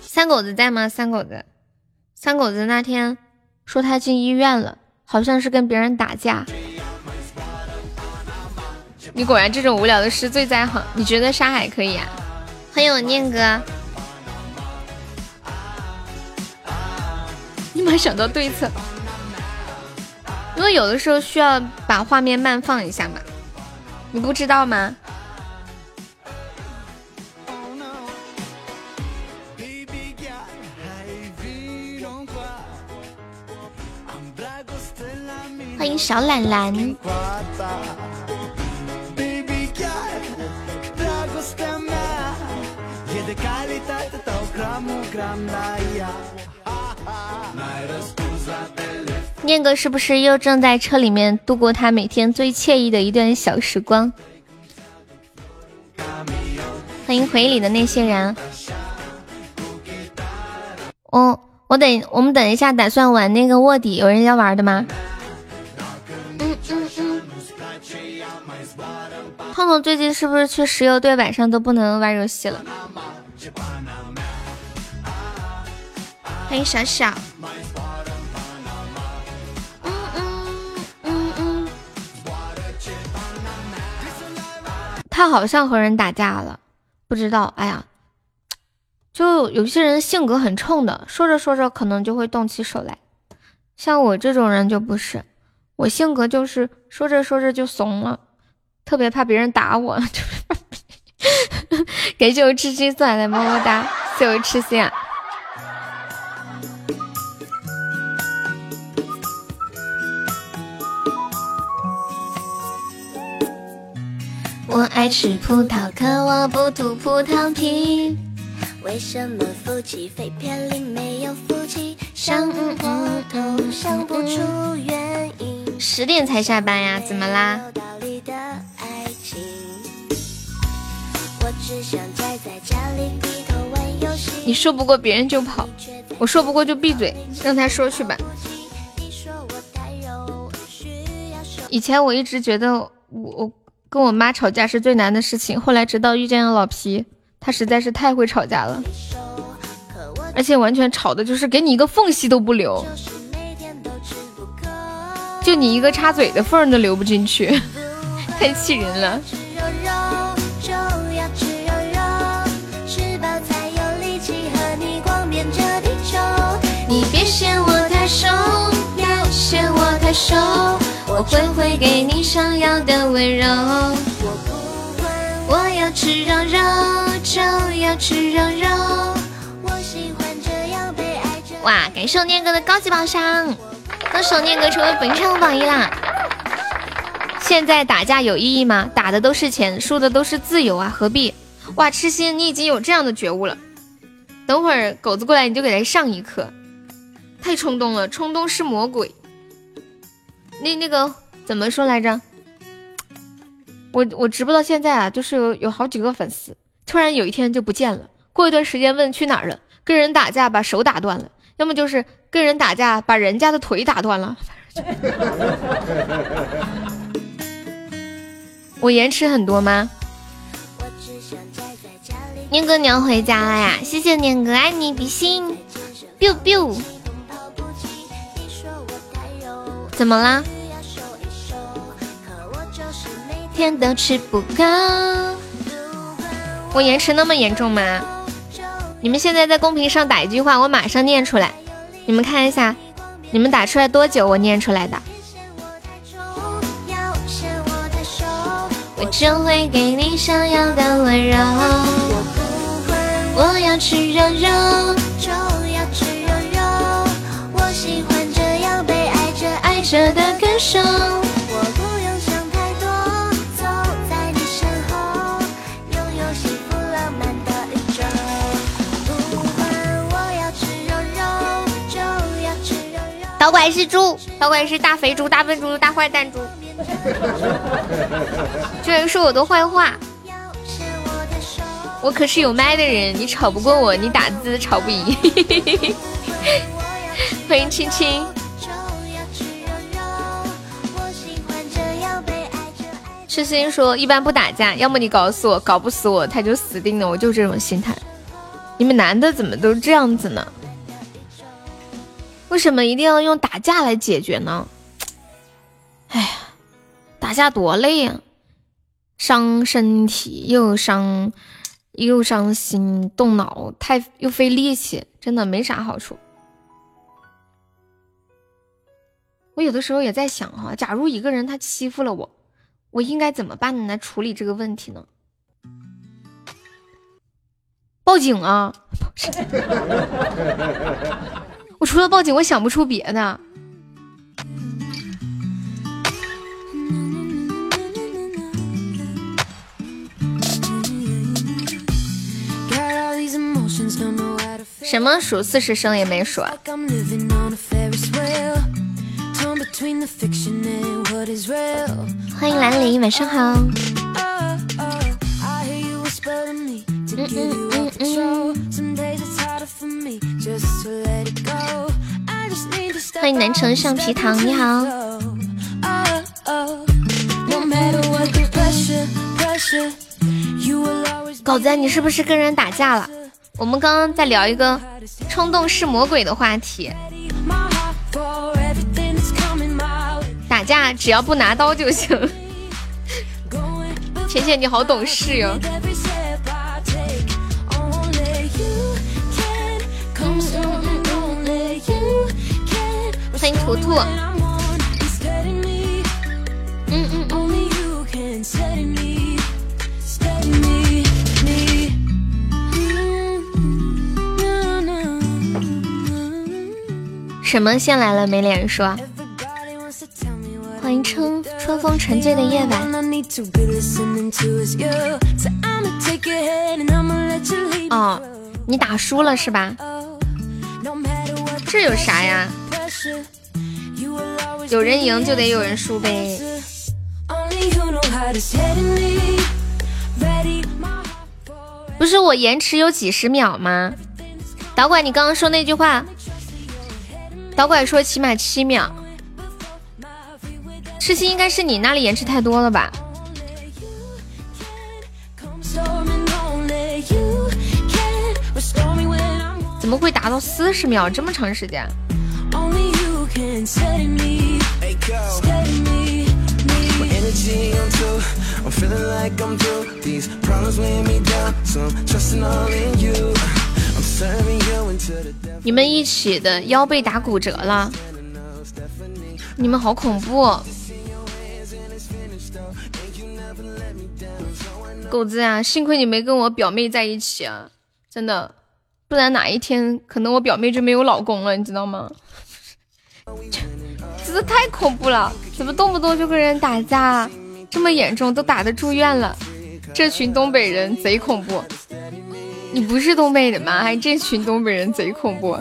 三狗子在吗？三狗子。三狗子那天说他进医院了。好像是跟别人打架。你果然这种无聊的事最在行。你觉得沙海可以啊？欢迎我念哥。立马想到对策，因为有的时候需要把画面慢放一下嘛，你不知道吗？欢迎小懒懒。念哥是不是又正在车里面度过他每天最惬意的一段小时光？欢迎回礼的那些人。哦，我等我们等一下，打算玩那个卧底，有人要玩的吗？痛痛最近是不是去石油队晚上都不能玩游戏了？欢迎小小。嗯嗯嗯嗯。他好像和人打架了，不知道。哎呀，就有些人性格很冲的，说着说着可能就会动起手来。像我这种人就不是，我性格就是说着说着就怂了。特别怕别人打我，感谢我吃鸡送来的么么哒，谢我痴心啊！我爱吃葡萄，可我不吐葡萄皮。为什么夫妻肺片里没有夫妻？想破头想不出原因。十点才下班呀？怎么啦？你说不过别人就跑，我说不过就闭嘴，让他说去吧。以前我一直觉得我跟我妈吵架是最难的事情，后来直到遇见了老皮，他实在是太会吵架了，而且完全吵的就是给你一个缝隙都不留，就你一个插嘴的缝都留不进去，太气人了。你别嫌我太瘦，要嫌我太瘦，我会会给你想要的温柔。我不管，我要吃肉肉，就要吃肉肉。哇，感谢我念哥的高级宝箱，恭喜我念哥成为本场榜一啦！现在打架有意义吗？打的都是钱，输的都是自由啊，何必？哇，痴心，你已经有这样的觉悟了。等会儿狗子过来，你就给他上一课。太冲动了，冲动是魔鬼。那那个怎么说来着？我我直播到现在啊，就是有有好几个粉丝，突然有一天就不见了。过一段时间问去哪儿了，跟人打架把手打断了，要么就是跟人打架把人家的腿打断了。我延迟很多吗？念哥，你要回家了呀？谢谢念哥，爱你比心，biu biu。怎么啦？天都吃不够。我延迟那么严重吗？你们现在在公屏上打一句话，我马上念出来。你们看一下，你们打出来多久？我念出来的。我就会给你想要的温柔。我要吃肉肉，就要吃肉肉。我喜欢这样被爱着爱。着的感受。拐是猪，导拐是大肥猪、大笨猪、大坏蛋猪。居然说我的坏话，我可是有麦的人，你吵不过我，你打字吵不赢。欢迎青青。痴心说一般不打架，要么你搞死我，搞不死我他就死定了，我就这种心态。你们男的怎么都这样子呢？为什么一定要用打架来解决呢？哎呀，打架多累呀，伤身体又伤又伤心，动脑太又费力气，真的没啥好处。我有的时候也在想哈，假如一个人他欺负了我，我应该怎么办来处理这个问题呢？报警啊！我除了报警，我想不出别的。什么数四十声也没数。欢迎兰陵，晚上好。嗯嗯嗯嗯。欢迎南城橡皮糖，你好。狗子，你是不是跟人打架了？我们刚刚在聊一个冲动是魔鬼的话题。打架只要不拿刀就行。浅浅你好懂事哟。欢迎图图。嗯嗯嗯。什么先来了？没脸说。欢迎春春风沉醉的夜晚。哦，你打输了是吧？这有啥呀？有人赢就得有人输呗。不是我延迟有几十秒吗？导管，你刚刚说那句话，导管说起码七秒。痴心应该是你那里延迟太多了吧？怎么会达到四十秒这么长时间？你们一起的腰被打骨折了，你们好恐怖！狗子啊，幸亏你没跟我表妹在一起啊，真的，不然哪一天可能我表妹就没有老公了，你知道吗？真的太恐怖了，怎么动不动就跟人打架，这么严重，都打的住院了。这群东北人贼恐怖，你不是东北人吗？还这群东北人贼恐怖。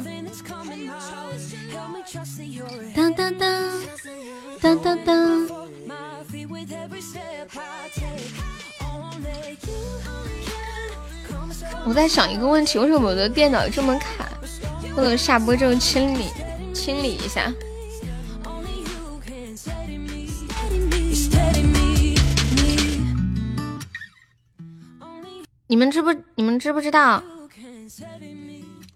当当当当当当。我在想一个问题，为什么我的电脑这么卡？不能下播之后清理清理一下。你们知不你们知不知道，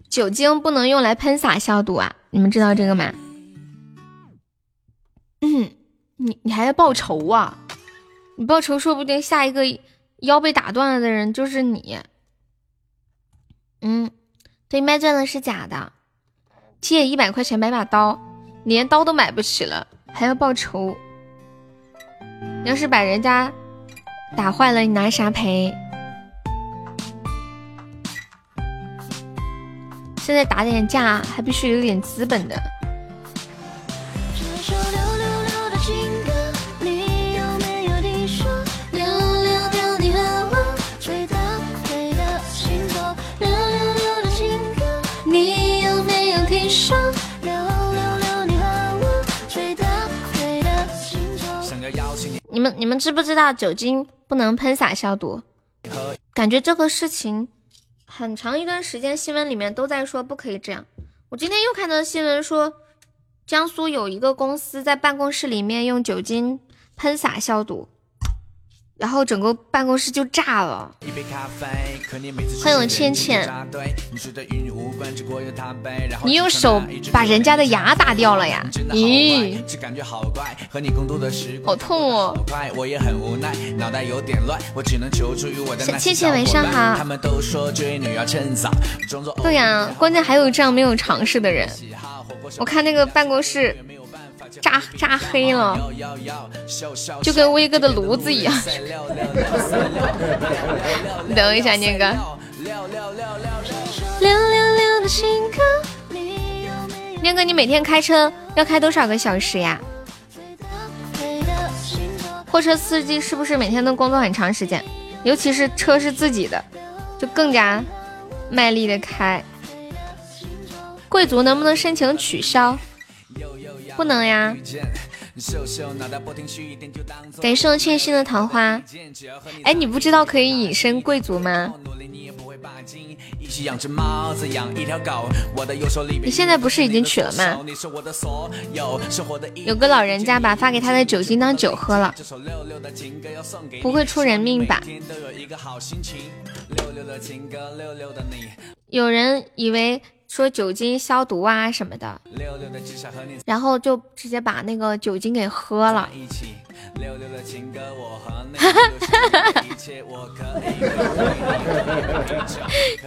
酒精不能用来喷洒消毒啊？你们知道这个吗？嗯，你你还要报仇啊？你报仇，说不定下一个腰被打断了的人就是你。嗯，对，卖钻的是假的，借一百块钱买把刀，连刀都买不起了，还要报仇。要是把人家打坏了，你拿啥赔？现在打点架还必须有点资本的。你们你们知不知道酒精不能喷洒消毒？感觉这个事情很长一段时间新闻里面都在说不可以这样。我今天又看到新闻说，江苏有一个公司在办公室里面用酒精喷洒消毒，然后整个办公室就炸了。欢迎我倩倩，你用手把人家的牙打掉了呀？咦，好痛哦！倩倩晚上好。对呀，关键还有这样没有尝试的人。我看那个办公室。炸炸黑了，就跟威哥的炉子一样。你 等一下，念哥。念哥，你每天开车要开多少个小时呀？货车司机是不是每天都工作很长时间？尤其是车是自己的，就更加卖力的开。贵族能不能申请取消？不能呀！感谢我欠薪的桃花。哎，你不知道可以隐身贵族吗？你现在不是已经娶了吗？有个老人家把发给他的酒精当酒喝了，不会出人命吧？有人以为。说酒精消毒啊什么的，然后就直接把那个酒精给喝了。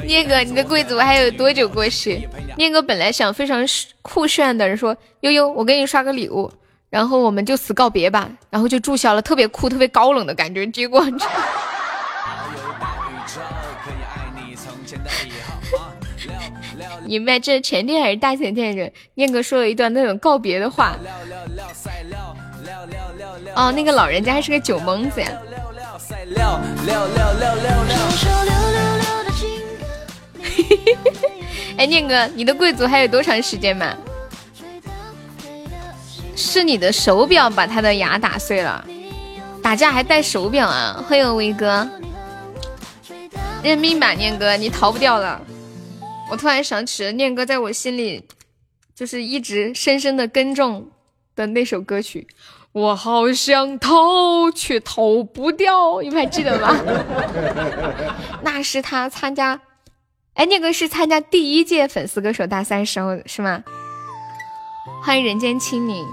念哥，你的贵族还有多久过世？念哥本来想非常酷炫的说悠悠，我给你刷个礼物，然后我们就此告别吧，然后就注销了，特别酷、特别高冷的感觉。结果。明白，这前天还是大前天人，念哥说了一段那种告别的话。哦，那个老人家还是个酒蒙子呀。哎，念哥，你的贵族还有多长时间吗？是你的手表把他的牙打碎了，打架还戴手表啊？欢迎威哥，认命吧，念哥，你逃不掉了。我突然想起念哥在我心里，就是一直深深的耕种的那首歌曲，我好想逃却逃不掉，你们还记得吗？那是他参加，哎，念哥是参加第一届粉丝歌手大赛时候是吗？欢迎人间清明，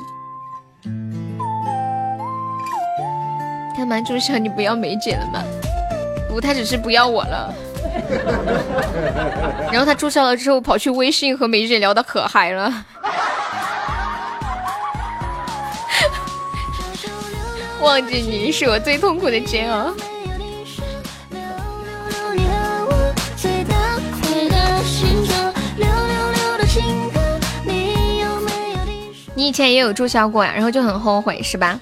干嘛注销？你不要梅姐了吗？不，他只是不要我了。然后他注销了之后，跑去微信和梅姐聊的可嗨了。忘记你是我最痛苦的煎熬。你以前也有注销过呀，然后就很后悔是吧？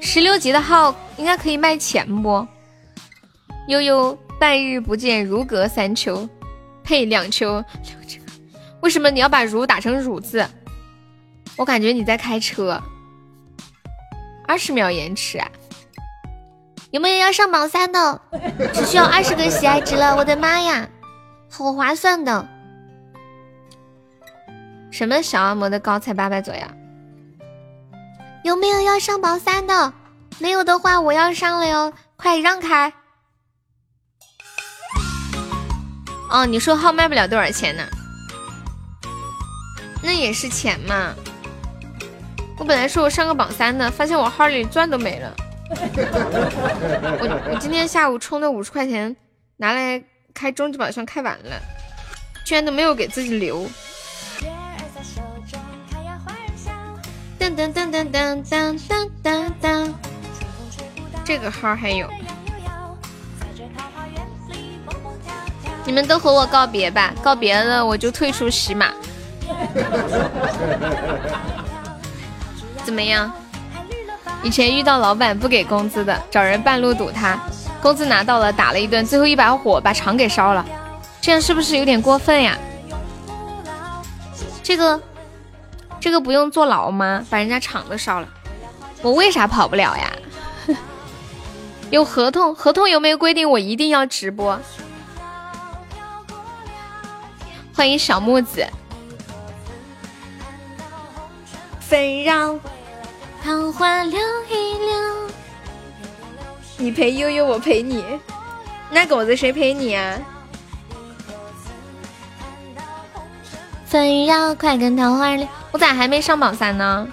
十六级的号应该可以卖钱不？悠悠。半日不见，如隔三秋。呸，两秋。为什么你要把“如”打成“汝”字？我感觉你在开车。二十秒延迟啊！有没有要上榜三的？只需要二十个喜爱值了，我的妈呀，好划算的！什么小恶魔的高才八百左右？有没有要上榜三的？没有的话，我要上了哟，快让开！哦，你说号卖不了多少钱呢？那也是钱嘛。我本来说我上个榜三的，发现我号里钻都没了。我我今天下午充的五十块钱拿来开终极宝箱开完了，居然都没有给自己留。噔噔噔噔噔噔噔噔噔，这个号还有。你们都和我告别吧，告别了我就退出喜马。怎么样？以前遇到老板不给工资的，找人半路堵他，工资拿到了，打了一顿，最后一把火把厂给烧了，这样是不是有点过分呀？这个，这个不用坐牢吗？把人家厂都烧了，我为啥跑不了呀？有合同，合同有没有规定我一定要直播？欢迎小木子，纷扰，桃花流一流。你陪悠悠，我陪你。那狗子谁陪你啊？纷扰快跟桃花聊，我咋还没上榜三呢？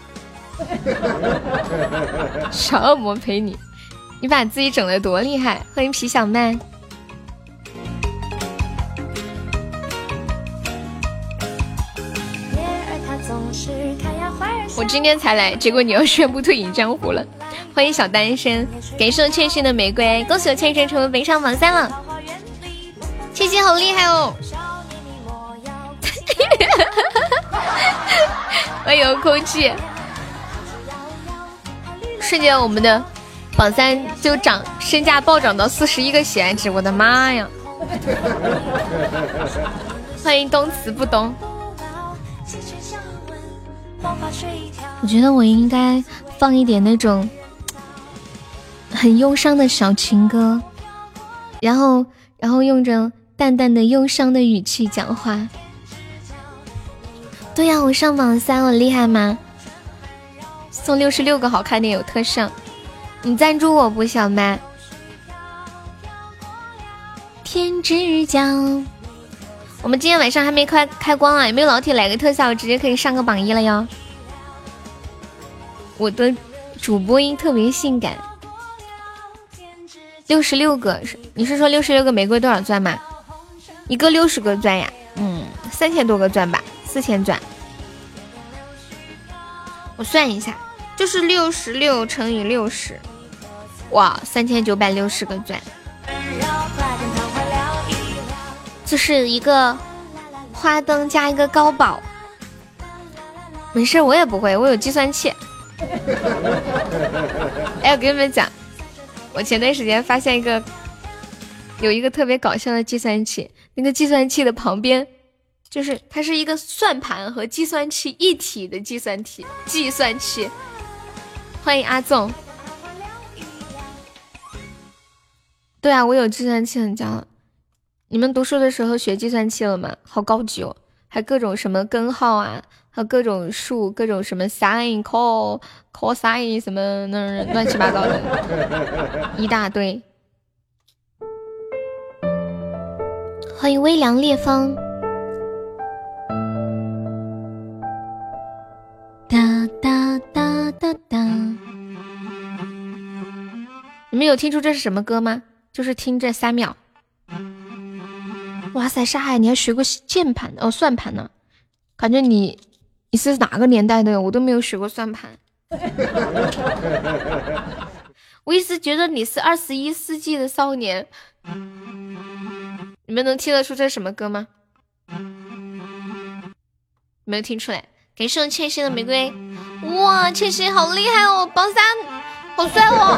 小恶魔陪你，你把自己整的多厉害！欢迎皮小曼。今天才来，结果你要宣布退隐江湖了。欢迎小单身，感谢我倩倩的玫瑰，恭喜我倩倩成为北上榜三了。倩倩好厉害哦！欢迎空气，瞬间我们的榜三就涨，身价暴涨到四十一个喜爱值，我的妈呀！欢迎东词不东。我觉得我应该放一点那种很忧伤的小情歌，然后然后用着淡淡的忧伤的语气讲话。对呀，我上榜三，我厉害吗？送六十六个好看点有特效，你赞助我不，小麦？天之骄，我们今天晚上还没开开光啊，有没有老铁来个特效，我直接可以上个榜一了哟？我的主播音特别性感，六十六个是，你是说六十六个玫瑰多少钻吗？一个六十个钻呀，嗯，三千多个钻吧，四千钻。我算一下，就是六十六乘以六十，哇，三千九百六十个钻。这是一个花灯加一个高保，没事，我也不会，我有计算器。哎，我跟你们讲，我前段时间发现一个，有一个特别搞笑的计算器，那个计算器的旁边，就是它是一个算盘和计算器一体的计算器。计算器，欢迎阿纵。对啊，我有计算器很强。你们读书的时候学计算器了吗？好高级哦，还各种什么根号啊。还有各种数，各种什么 sin、cos、cosine 什么那乱七八糟的，一大堆。欢迎微凉烈风。哒哒哒哒哒。你们有听出这是什么歌吗？就是听这三秒。哇塞，沙海，你还学过键盘哦，算盘呢？感觉你。你是哪个年代的？我都没有学过算盘。我一直觉得你是二十一世纪的少年。你们能听得出这是什么歌吗？没有听出来。感谢我倩倩的玫瑰。哇，倩倩好厉害哦，榜三，好帅哦！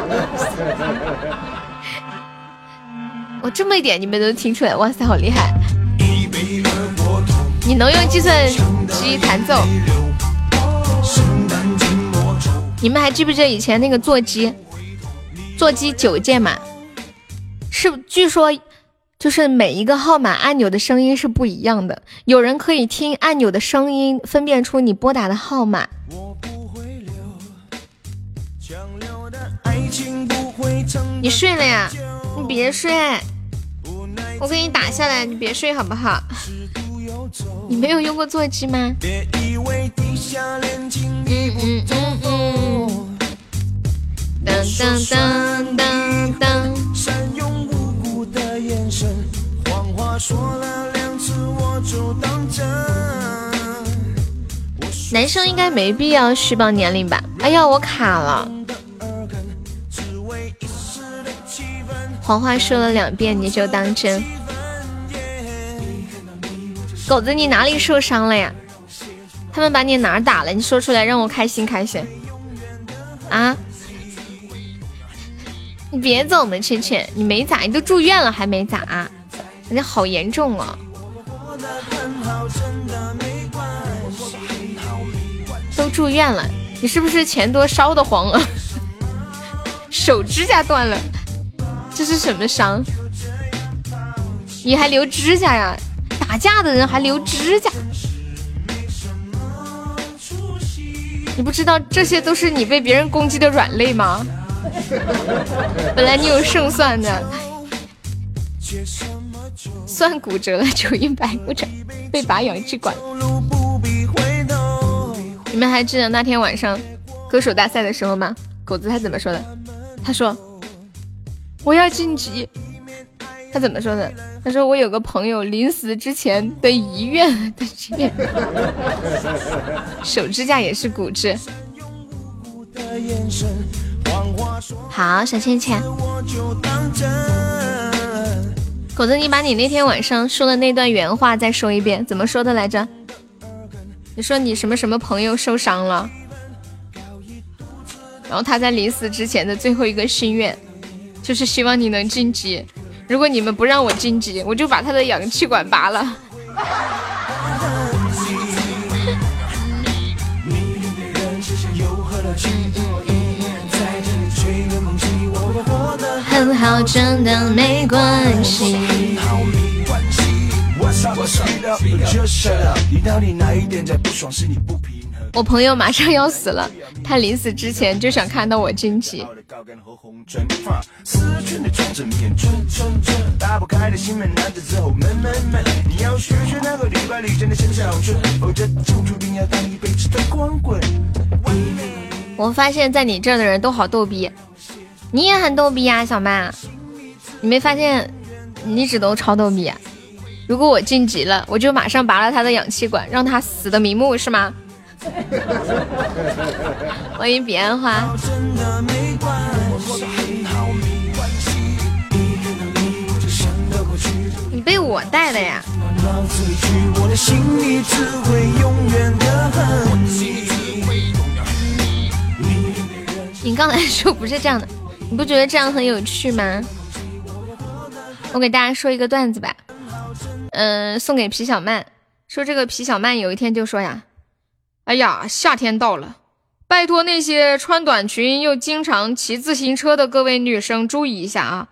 我这么一点你们都听出来，哇塞，好厉害！你能用计算机弹奏？你们还记不记得以前那个座机？座机九键嘛，是据说就是每一个号码按钮的声音是不一样的，有人可以听按钮的声音分辨出你拨打的号码。你睡了呀？你别睡，我给你打下来，你别睡好不好？你没有用过座机吗？嗯嗯嗯嗯。当当当当当。男生应该没必要虚报年龄吧？哎呀，我卡了。谎话说了两遍，你就当真。狗子，你哪里受伤了呀？他们把你哪儿打了？你说出来让我开心开心。啊！你别走嘛，倩倩，你没咋，你都住院了还没咋？人家好严重啊！都住院了，你是不是钱多烧的慌啊？手指甲断了，这是什么伤？你还留指甲呀？打架的人还留指甲，你不知道这些都是你被别人攻击的软肋吗？本来你有胜算的，算骨折了就一百骨折，被拔氧气管。你们还记得那天晚上歌手大赛的时候吗？狗子他怎么说的？他说我要晋级。他怎么说的？他说我有个朋友临死之前的遗愿的志手指甲也是骨质。好，小倩倩。狗子，你把你那天晚上说的那段原话再说一遍，怎么说的来着？你说你什么什么朋友受伤了，然后他在临死之前的最后一个心愿，就是希望你能晋级。如果你们不让我晋级，我就把他的氧气管拔了。很好，真的没关系。我我朋友马上要死了，他临死之前就想看到我晋级。我发现，在你这儿的人都好逗逼。你也很逗逼呀，小曼，你没发现你一直都超逗逼？如果我晋级了，我就马上拔了他的氧气管，让他死的瞑目，是吗？欢迎彼岸花。你被我带的呀？你刚才说不是这样的。你不觉得这样很有趣吗？我给大家说一个段子吧，嗯，送给皮小曼，说这个皮小曼有一天就说呀，哎呀，夏天到了，拜托那些穿短裙又经常骑自行车的各位女生注意一下啊，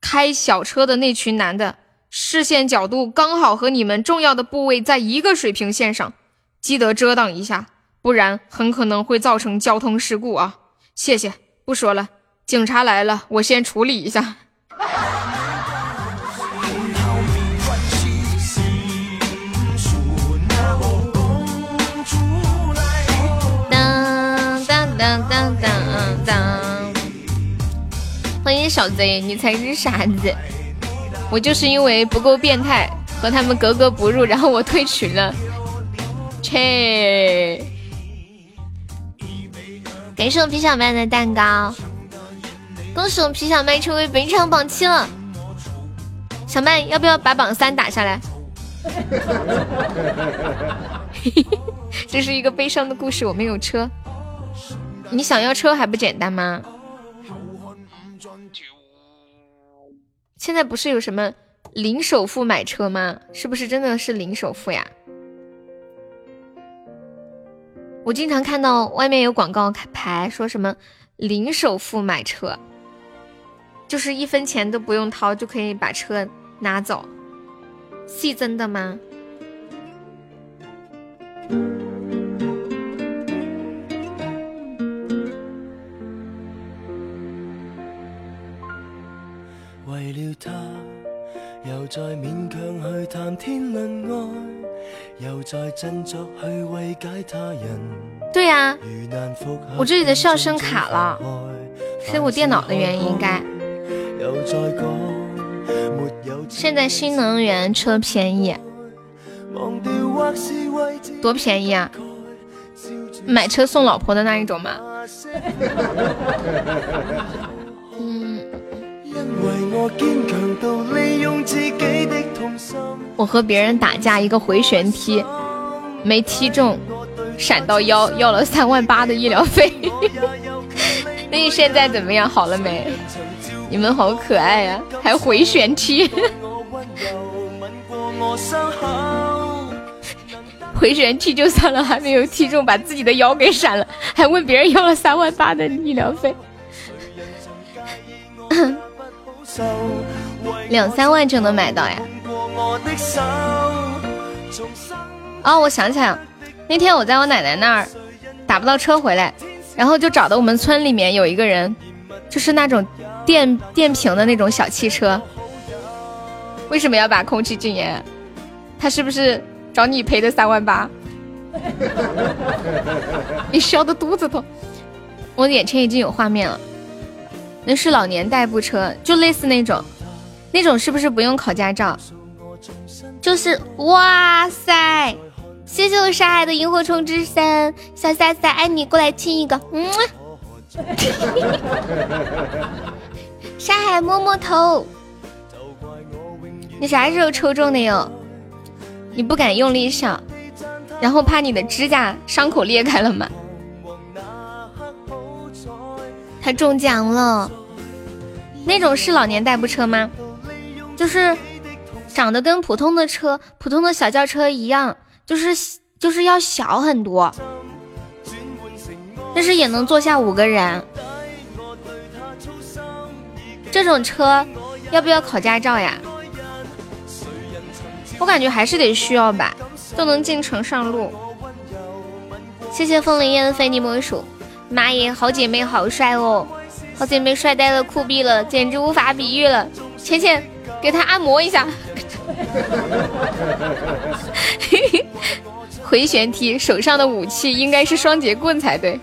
开小车的那群男的视线角度刚好和你们重要的部位在一个水平线上，记得遮挡一下，不然很可能会造成交通事故啊！谢谢，不说了。警察来了，我先处理一下。欢迎小贼，你才是傻子！我就是因为不够变态，和他们格格不入，然后我退群了。切！感谢我皮小曼的蛋糕。恭喜我皮小麦成为本场榜七了，小麦要不要把榜三打下来？这是一个悲伤的故事，我没有车。你想要车还不简单吗？现在不是有什么零首付买车吗？是不是真的是零首付呀？我经常看到外面有广告牌，说什么零首付买车。就是一分钱都不用掏就可以把车拿走，是真的吗？为了他，又再勉强去谈天论爱，又再振作去慰解他人。对呀，我这里的笑声卡了，是我电脑的原因，应该。现在新能源车便宜，多便宜啊！买车送老婆的那一种吗？嗯。我和别人打架，一个回旋踢没踢中，闪到腰，要了 三万八的医疗费。那你现在怎么样？好了没？你们好可爱呀，还回旋踢，回旋踢就算了，还没有踢中，把自己的腰给闪了，还问别人要了三万八的医疗费，两三万就能买到呀。哦，我想起来了，那天我在我奶奶那儿打不到车回来，然后就找到我们村里面有一个人。就是那种电电瓶的那种小汽车。为什么要把空气禁言？他是不是找你赔的三万八？你笑的肚子痛。我眼前已经有画面了，那是老年代步车，就类似那种，那种是不是不用考驾照？就是哇塞！谢谢我沙海的萤火虫之森，小夏夏爱你，过来亲一个，嗯。沙海摸摸头，你啥时候抽中的哟？你不敢用力上，然后怕你的指甲伤口裂开了吗？他中奖了，那种是老年代步车吗？就是长得跟普通的车、普通的小轿车一样，就是就是要小很多，但是也能坐下五个人。这种车要不要考驾照呀？我感觉还是得需要吧，都能进城上路。谢谢风铃烟的非你莫属。妈耶，好姐妹好帅哦，好姐妹帅呆了，酷毙了，简直无法比喻了。浅浅，给他按摩一下。嘿 嘿回旋踢，手上的武器应该是双节棍才对。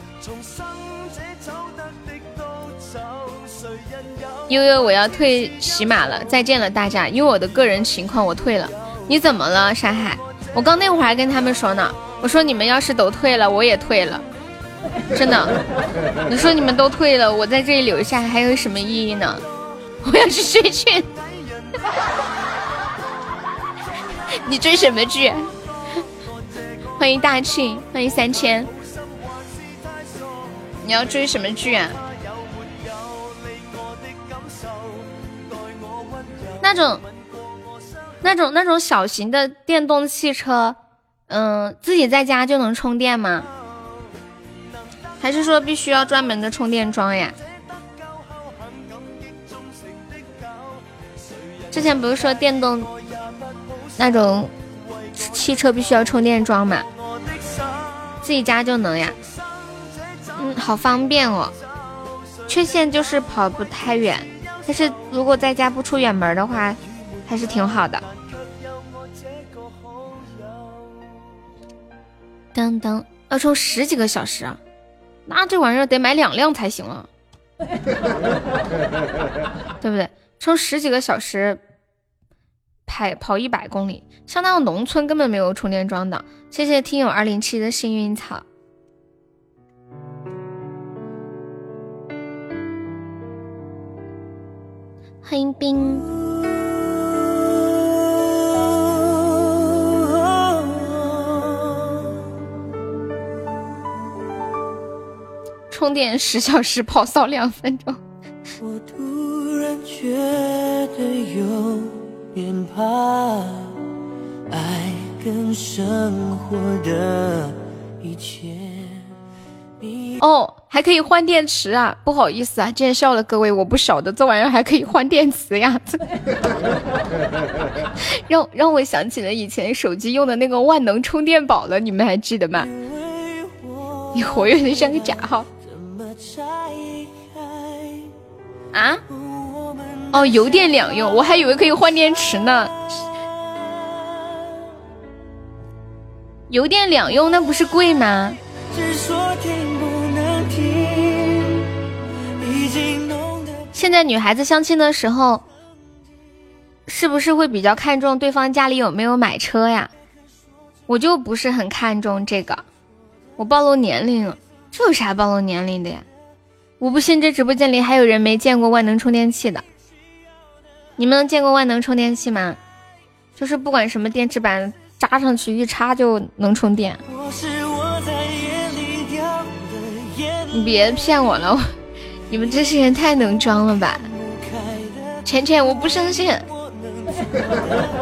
悠悠，我要退喜马了，再见了大家，因为我的个人情况我退了。你怎么了，山海？我刚那会儿还跟他们说呢，我说你们要是都退了，我也退了。真的，你说你们都退了，我在这里留下还有什么意义呢？我要去追剧。你追什么剧？欢迎大庆，欢迎三千。你要追什么剧啊？那种、那种、那种小型的电动汽车，嗯，自己在家就能充电吗？还是说必须要专门的充电桩呀？之前不是说电动那种汽车必须要充电桩嘛？自己家就能呀？嗯，好方便哦。缺陷就是跑不太远，但是如果在家不出远门的话，还是挺好的。当当，要充十几个小时啊！那这玩意儿得买两辆才行啊，对不对？充十几个小时，跑跑一百公里，相当于农村根本没有充电桩的。谢谢听友二零七的幸运草，欢迎冰。充电十小时，跑骚两分钟。哦，还可以换电池啊！不好意思啊，见笑了各位，我不晓得这玩意儿还可以换电池呀。让让我想起了以前手机用的那个万能充电宝了，你们还记得吗？你活跃的像个假号。啊？哦，油电两用，我还以为可以换电池呢。油电两用，那不是贵吗？现在女孩子相亲的时候，是不是会比较看重对方家里有没有买车呀？我就不是很看重这个，我暴露年龄了，这有啥暴露年龄的呀？我不信这直播间里还有人没见过万能充电器的。你们能见过万能充电器吗？就是不管什么电池板扎上去一插就能充电。你别骗我了，你们这些人太能装了吧？浅浅，我不相信。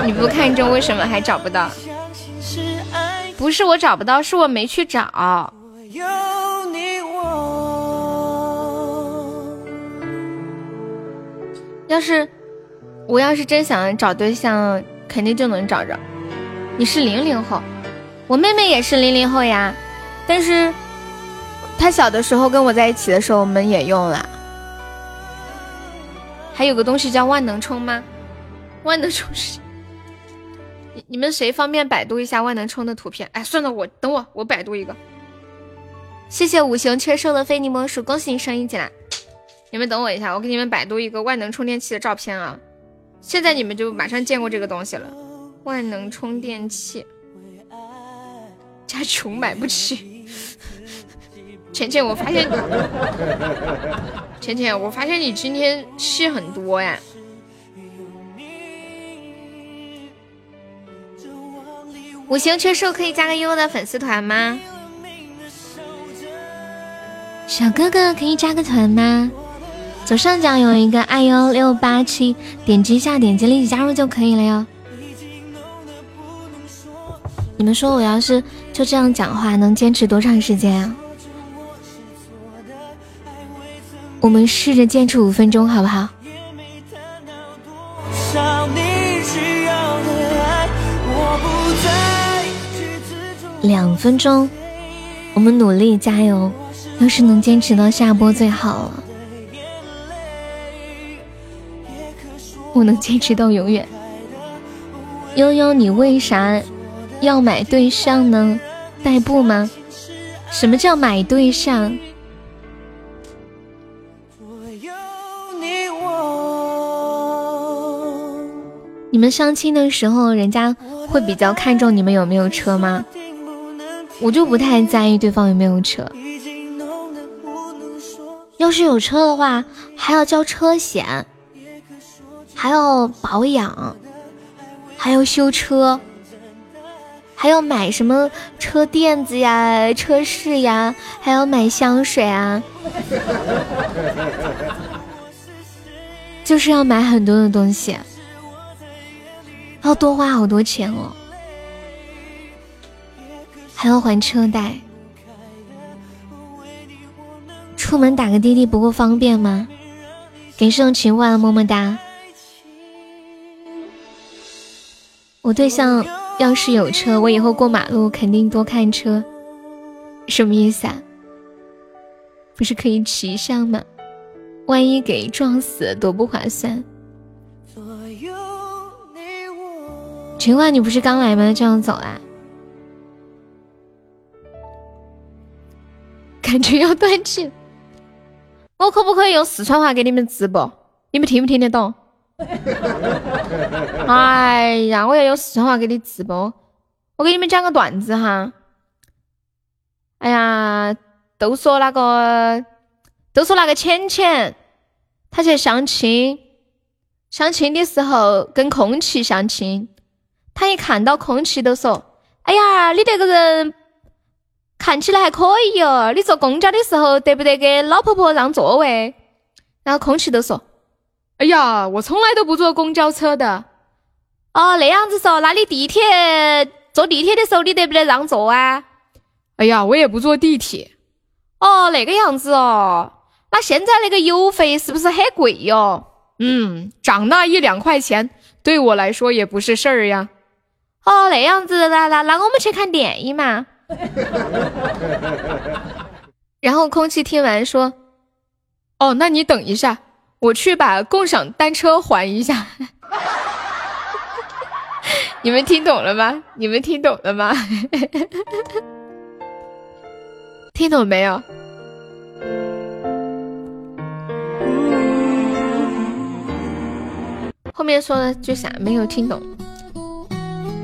你不看中为什么还找不到？不是我找不到，是我没去找。要是我要是真想找对象，肯定就能找着。你是零零后，我妹妹也是零零后呀。但是她小的时候跟我在一起的时候，我们也用了。还有个东西叫万能充吗？万能充是？你你们谁方便百度一下万能充的图片？哎，算了，我等我我百度一个。谢谢五行缺兽的非你莫属，恭喜你升一级啦！你们等我一下，我给你们百度一个万能充电器的照片啊！现在你们就马上见过这个东西了。万能充电器，家穷买不起。浅浅，我发现，浅浅，我发现你今天戏很多呀。五行缺兽可以加个悠悠的粉丝团吗？小哥哥可以加个团吗？左上角有一个爱优六八七，点击一下，点击立即加入就可以了哟。你们说我要是就这样讲话，能坚持多长时间啊？我们试着坚持五分钟，好不好？两分钟，我们努力加油。要是能坚持到下播最好了。我能坚持到永远。悠悠，你为啥要买对象呢？代步吗？什么叫买对象？你们相亲的时候，人家会比较看重你们有没有车吗？我就不太在意对方有没有车。要是有车的话，还要交车险。还要保养，还要修车，还要买什么车垫子呀、车饰呀，还要买香水啊，就是要买很多的东西，要多花好多钱哦，还要还车贷，出门打个滴滴不够方便吗？给盛情话么么哒。我对象要是有车，我以后过马路肯定多看车。什么意思啊？不是可以骑上吗？万一给撞死多不划算。情话，你不是刚来吗？这样走啊？感觉要断气。我可不可以用四川话给你们直播？你们听不听得懂？哎呀，我要用四川话给你直播。我给你们讲个段子哈。哎呀，都说那个，都说那个浅浅，他去相亲，相亲的时候跟空气相亲，他一看到空气都说：“哎呀，你这个人看起来还可以哟，你坐公交的时候得不得给老婆婆让座位？”然后空气都说。哎呀，我从来都不坐公交车的。哦，那样子说，那你地铁坐地铁的时候，你得不得让座啊？哎呀，我也不坐地铁。哦，那个样子哦。那现在那个油费是不是很贵哟？嗯，涨那一两块钱，对我来说也不是事儿呀。哦，那样子，那那那我们去看电影嘛。然后空气听完说：“哦，那你等一下。”我去把共享单车还一下，你们听懂了吗？你们听懂了吗？听懂没有？后面说的句啥？没有听懂。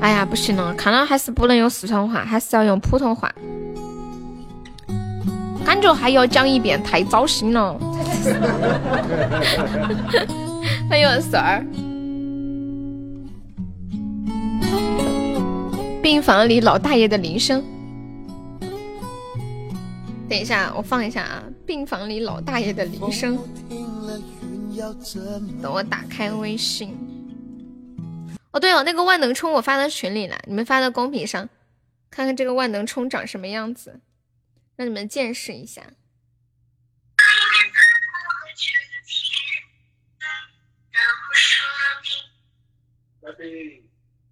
哎呀，不行了，看来还是不能用四川话，还是要用普通话。感觉还要讲一遍，太糟心了。欢迎四儿。病房里老大爷的铃声。等一下，我放一下啊！病房里老大爷的铃声。等我打开微信。哦，对哦，那个万能充我发到群里了，你们发到公屏上，看看这个万能充长什么样子。让你们见识一下，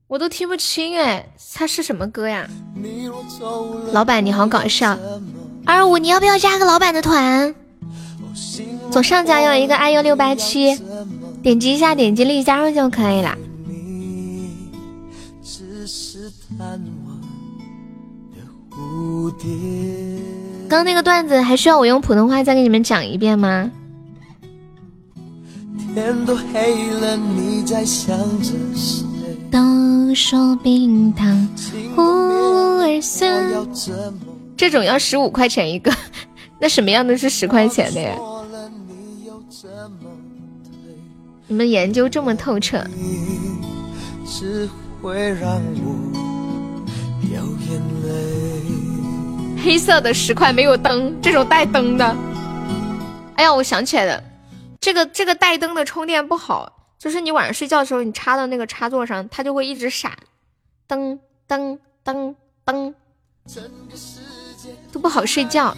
我都听不清哎，它是什么歌呀？老板你好搞笑，二五你要不要加个老板的团？左上角有一个 iu 六八七，点击一下，点击立即加入就可以了。刚刚那个段子还需要我用普通话再给你们讲一遍吗？都说冰糖葫芦儿酸，这种要十五块钱一个，那什么样的是十块钱的呀？你们研究这么透彻。黑色的十块没有灯，这种带灯的。哎呀，我想起来了，这个这个带灯的充电不好，就是你晚上睡觉的时候，你插到那个插座上，它就会一直闪，灯灯灯灯，都不好睡觉。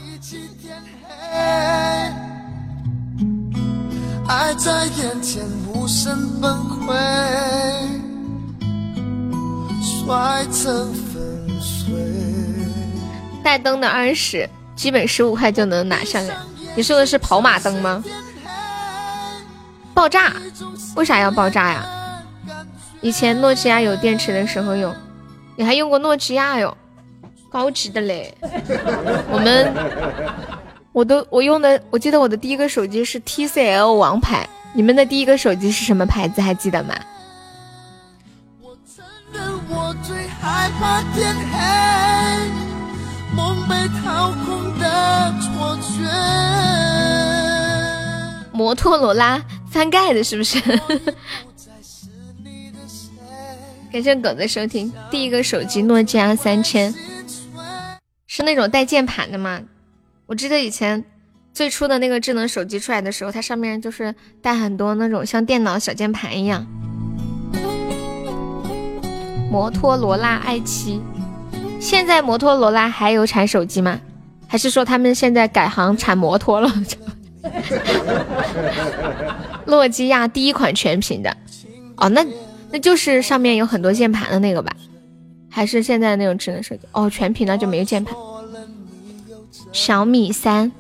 爱在眼前无声崩溃，摔成粉碎。带灯的二十，基本十五块就能拿下来。你说的是跑马灯吗？爆炸？为啥要爆炸呀？以前诺基亚有电池的时候用，你还用过诺基亚哟？高级的嘞。我们。我都我用的，我记得我的第一个手机是 TCL 王牌。你们的第一个手机是什么牌子？还记得吗？摩托罗拉翻盖的，是不是？感谢狗子收听。第一个手机诺基亚三千，是那种带键盘的吗？我记得以前最初的那个智能手机出来的时候，它上面就是带很多那种像电脑小键盘一样。摩托罗拉 i 七，现在摩托罗拉还有产手机吗？还是说他们现在改行产摩托了？诺基亚第一款全屏的，哦，那那就是上面有很多键盘的那个吧？还是现在那种智能手机？哦，全屏的就没有键盘。小米三。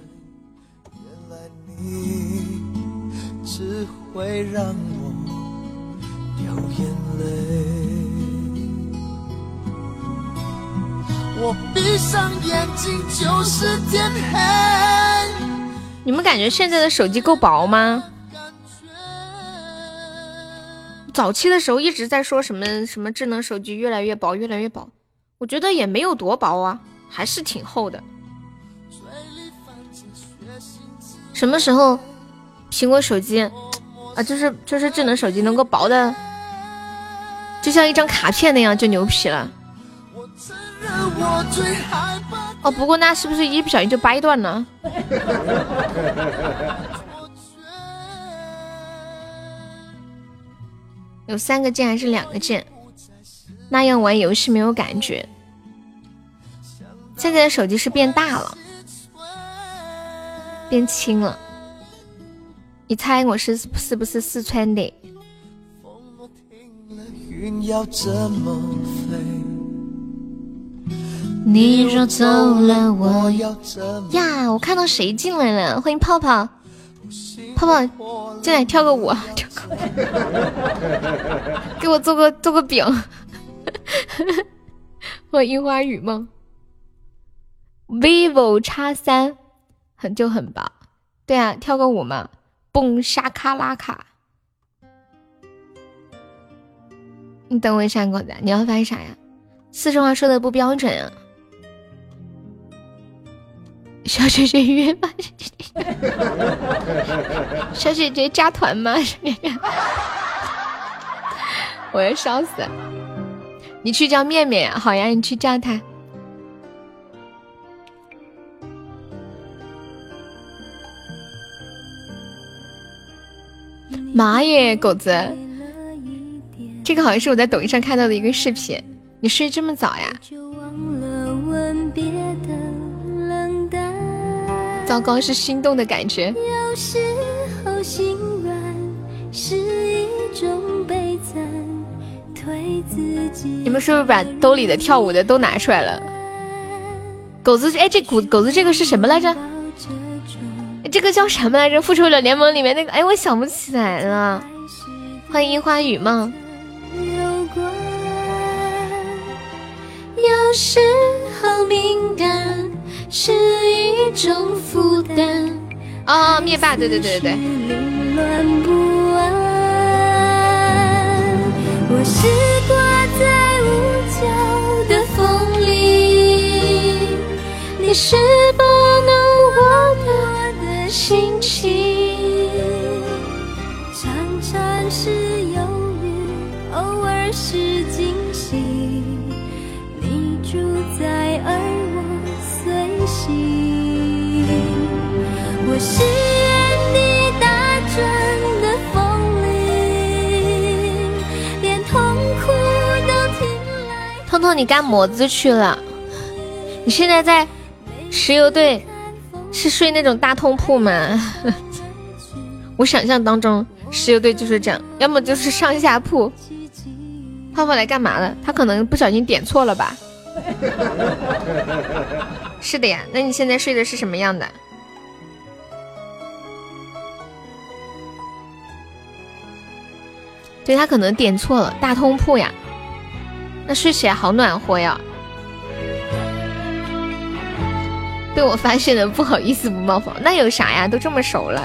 我闭上眼睛就是天黑你们感觉现在的手机够薄吗？早期的时候一直在说什么什么智能手机越来越薄，越来越薄，我觉得也没有多薄啊，还是挺厚的。什么时候苹果手机啊，就是就是智能手机能够薄的，就像一张卡片那样就牛皮了。哦，不过那是不是一不小心就掰断了？有三个键还是两个键？那样玩游戏没有感觉。现在的手机是变大了。变轻了，你猜我是是不是四川的？你若走了，我要怎么呀，我看到谁进来了？欢迎泡泡，泡泡进来跳个舞，跳个舞，给我做个做个饼。欢迎樱花雨梦，vivo 叉三。很就很棒，对啊，跳个舞嘛，蹦沙卡拉卡。你等我一下，狗子，你要翻啥呀？四川话说的不标准啊。小姐姐约吗？小姐姐加团吗？我要笑死！你去叫面面，好呀，你去叫他。妈耶，狗子，这个好像是我在抖音上看到的一个视频。你睡这么早呀？糟糕，是心动的感觉。你们是不是把兜里的跳舞的都拿出来了？狗子，哎，这狗狗子这个是什么来着？这个叫什么来着？复仇者联盟里面那个，哎，我想不起来了。欢迎樱花雨梦。有时候敏感是一种负担。哦，灭霸，对对对对对。我是挂在屋角的风铃，你是否能获得我的心情？常常是忧郁，偶尔是你干么子去了？你现在在石油队，是睡那种大通铺吗？我想象当中石油队就是这样，要么就是上下铺。泡泡来干嘛了？他可能不小心点错了吧？是的呀，那你现在睡的是什么样的？对他可能点错了，大通铺呀，那睡起来好暖和呀。被我发现了，不好意思不冒泡，那有啥呀？都这么熟了。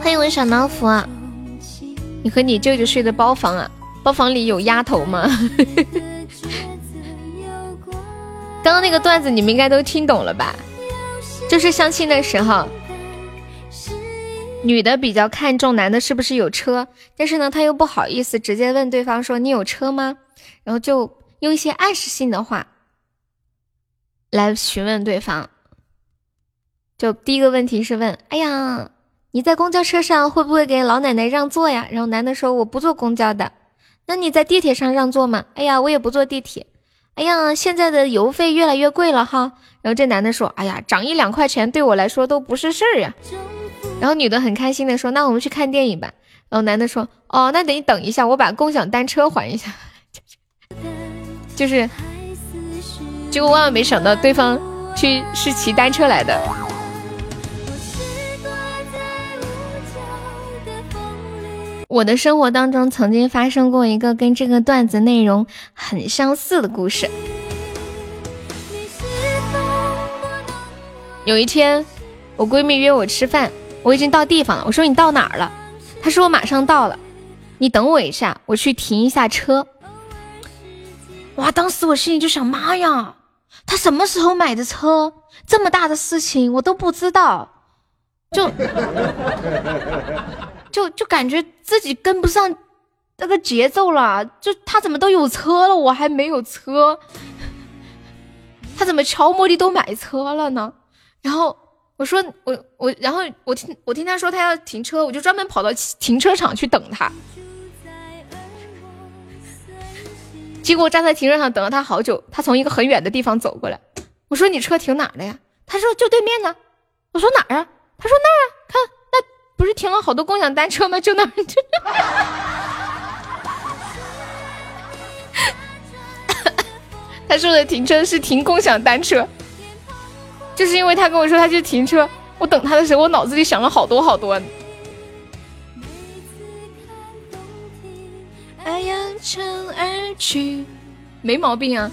欢迎我小老虎，你和你舅舅睡的包房啊？包房里有丫头吗？刚刚那个段子你们应该都听懂了吧？就是相亲的时候，女的比较看重男的是不是有车，但是呢，她又不好意思直接问对方说你有车吗？然后就用一些暗示性的话。来询问对方，就第一个问题是问：哎呀，你在公交车上会不会给老奶奶让座呀？然后男的说：我不坐公交的。那你在地铁上让座吗？哎呀，我也不坐地铁。哎呀，现在的油费越来越贵了哈。然后这男的说：哎呀，涨一两块钱对我来说都不是事儿呀。然后女的很开心的说：那我们去看电影吧。然后男的说：哦，那得你等一下，我把共享单车还一下。就是。结果万万没想到，对方去是骑单车来的。我的生活当中曾经发生过一个跟这个段子内容很相似的故事。有一天，我闺蜜约我吃饭，我已经到地方了。我说你到哪儿了？他说我马上到了，你等我一下，我去停一下车。哇！当时我心里就想，妈呀！他什么时候买的车？这么大的事情我都不知道，就 就就感觉自己跟不上那个节奏了。就他怎么都有车了，我还没有车。他怎么悄摸的都买车了呢？然后我说我我，然后我听我听他说他要停车，我就专门跑到停车场去等他。结果我站在停车场等了他好久，他从一个很远的地方走过来。我说：“你车停哪了呀？”他说：“就对面呢。”我说：“哪儿啊？”他说：“那儿啊，看那不是停了好多共享单车吗？就那儿。”他说的停车是停共享单车，就是因为他跟我说他去停车，我等他的时候，我脑子里想了好多好多。没毛病啊！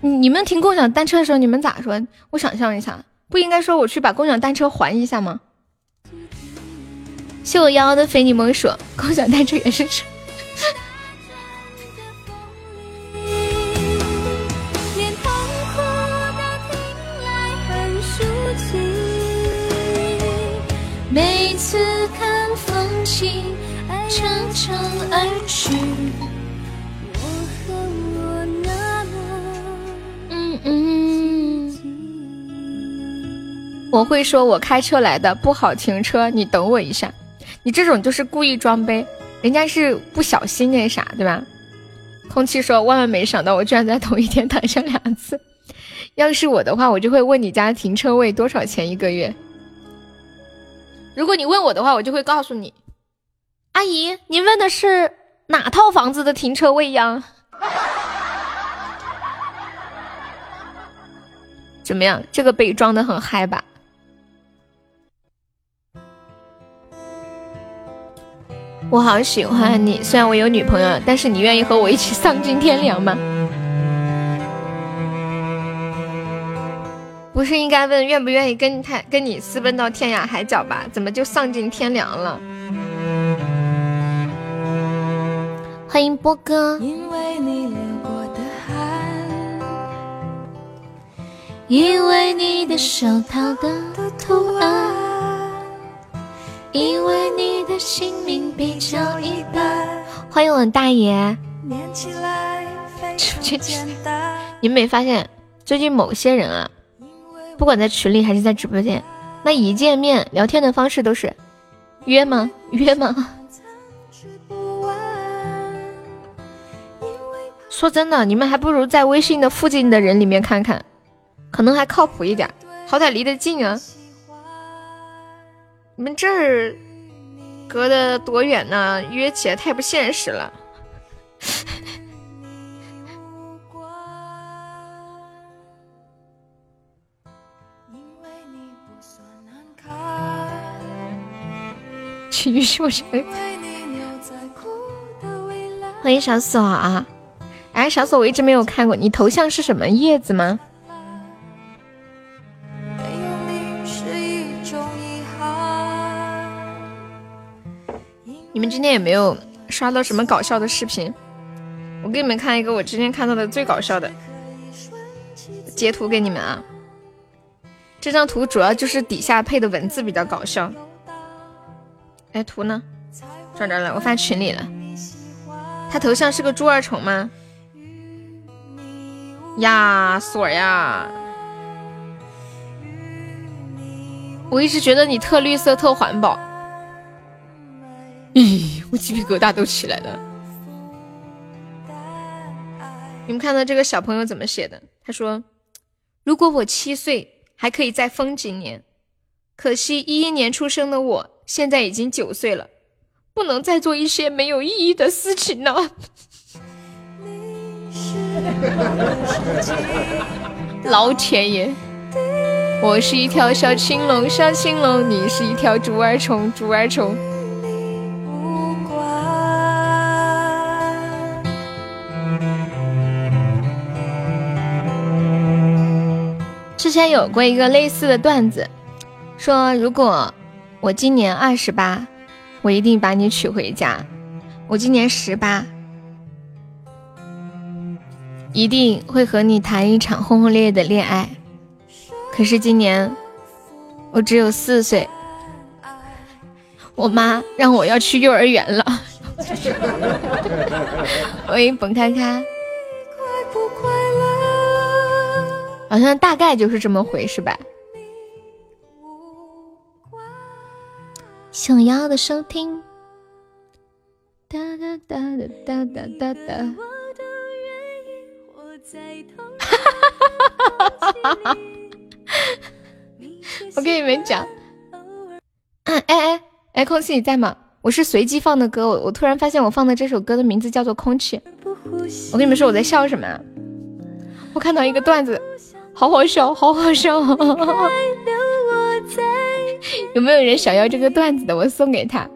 你们停共享单车的时候，你们咋说？我想象一下，不应该说我去把共享单车还一下吗？谢我幺幺的非你莫属，共享单车也是车。每次看风景。乘长而去。嗯嗯，我会说，我开车来的，不好停车，你等我一下。你这种就是故意装呗，人家是不小心那啥，对吧？空气说，万万没想到，我居然在同一天躺下两次。要是我的话，我就会问你家停车位多少钱一个月。如果你问我的话我就会告诉你。阿姨您问的是哪套房子的停车位呀？怎么样？这个被装的很嗨吧？我好喜欢你虽然我有女朋友但是你愿意和我一起丧尽天良吗？不是应该问愿不愿意跟他跟你私奔到天涯海角吧？怎么就丧尽天良了？欢迎波哥。因为你流过的汗，因为你的手套的图案，因为你的姓名比较一般。欢迎我大爷。你们没发现最近某些人啊？不管在群里还是在直播间，那一见面聊天的方式都是约吗？约吗？说真的，你们还不如在微信的附近的人里面看看，可能还靠谱一点，好歹离得近啊。你们这儿隔得多远呢？约起来太不现实了。情绪我欢迎小锁啊！哎，小锁，我一直没有看过你头像是什么叶子吗？你们今天有没有刷到什么搞笑的视频？我给你们看一个我之前看到的最搞笑的截图给你们啊！这张图主要就是底下配的文字比较搞笑。哎，图呢？找着了，我发群里了。他头像是个猪儿虫吗？呀，锁呀！我一直觉得你特绿色、特环保。咦，我鸡皮疙瘩都起来了。你们看到这个小朋友怎么写的？他说：“如果我七岁，还可以再疯几年。可惜一一年出生的我。”现在已经九岁了，不能再做一些没有意义的事情了。老天爷，我是一条小青龙，小青龙，你是一条竹儿虫，竹儿虫。之前有过一个类似的段子，说如果。我今年二十八，我一定把你娶回家。我今年十八，一定会和你谈一场轰轰烈烈的恋爱。可是今年我只有四岁，我妈让我要去幼儿园了。欢迎本开开，好像大概就是这么回事吧。想要的收听，哒哒哒哒哒哒哒。我跟你们讲，哎哎哎，空气你在吗？我是随机放的歌，我我突然发现我放的这首歌的名字叫做《空气》。我跟你们说我在笑什么啊？我看到一个段子，好好笑，好好笑。有没有人想要这个段子的？我送给他。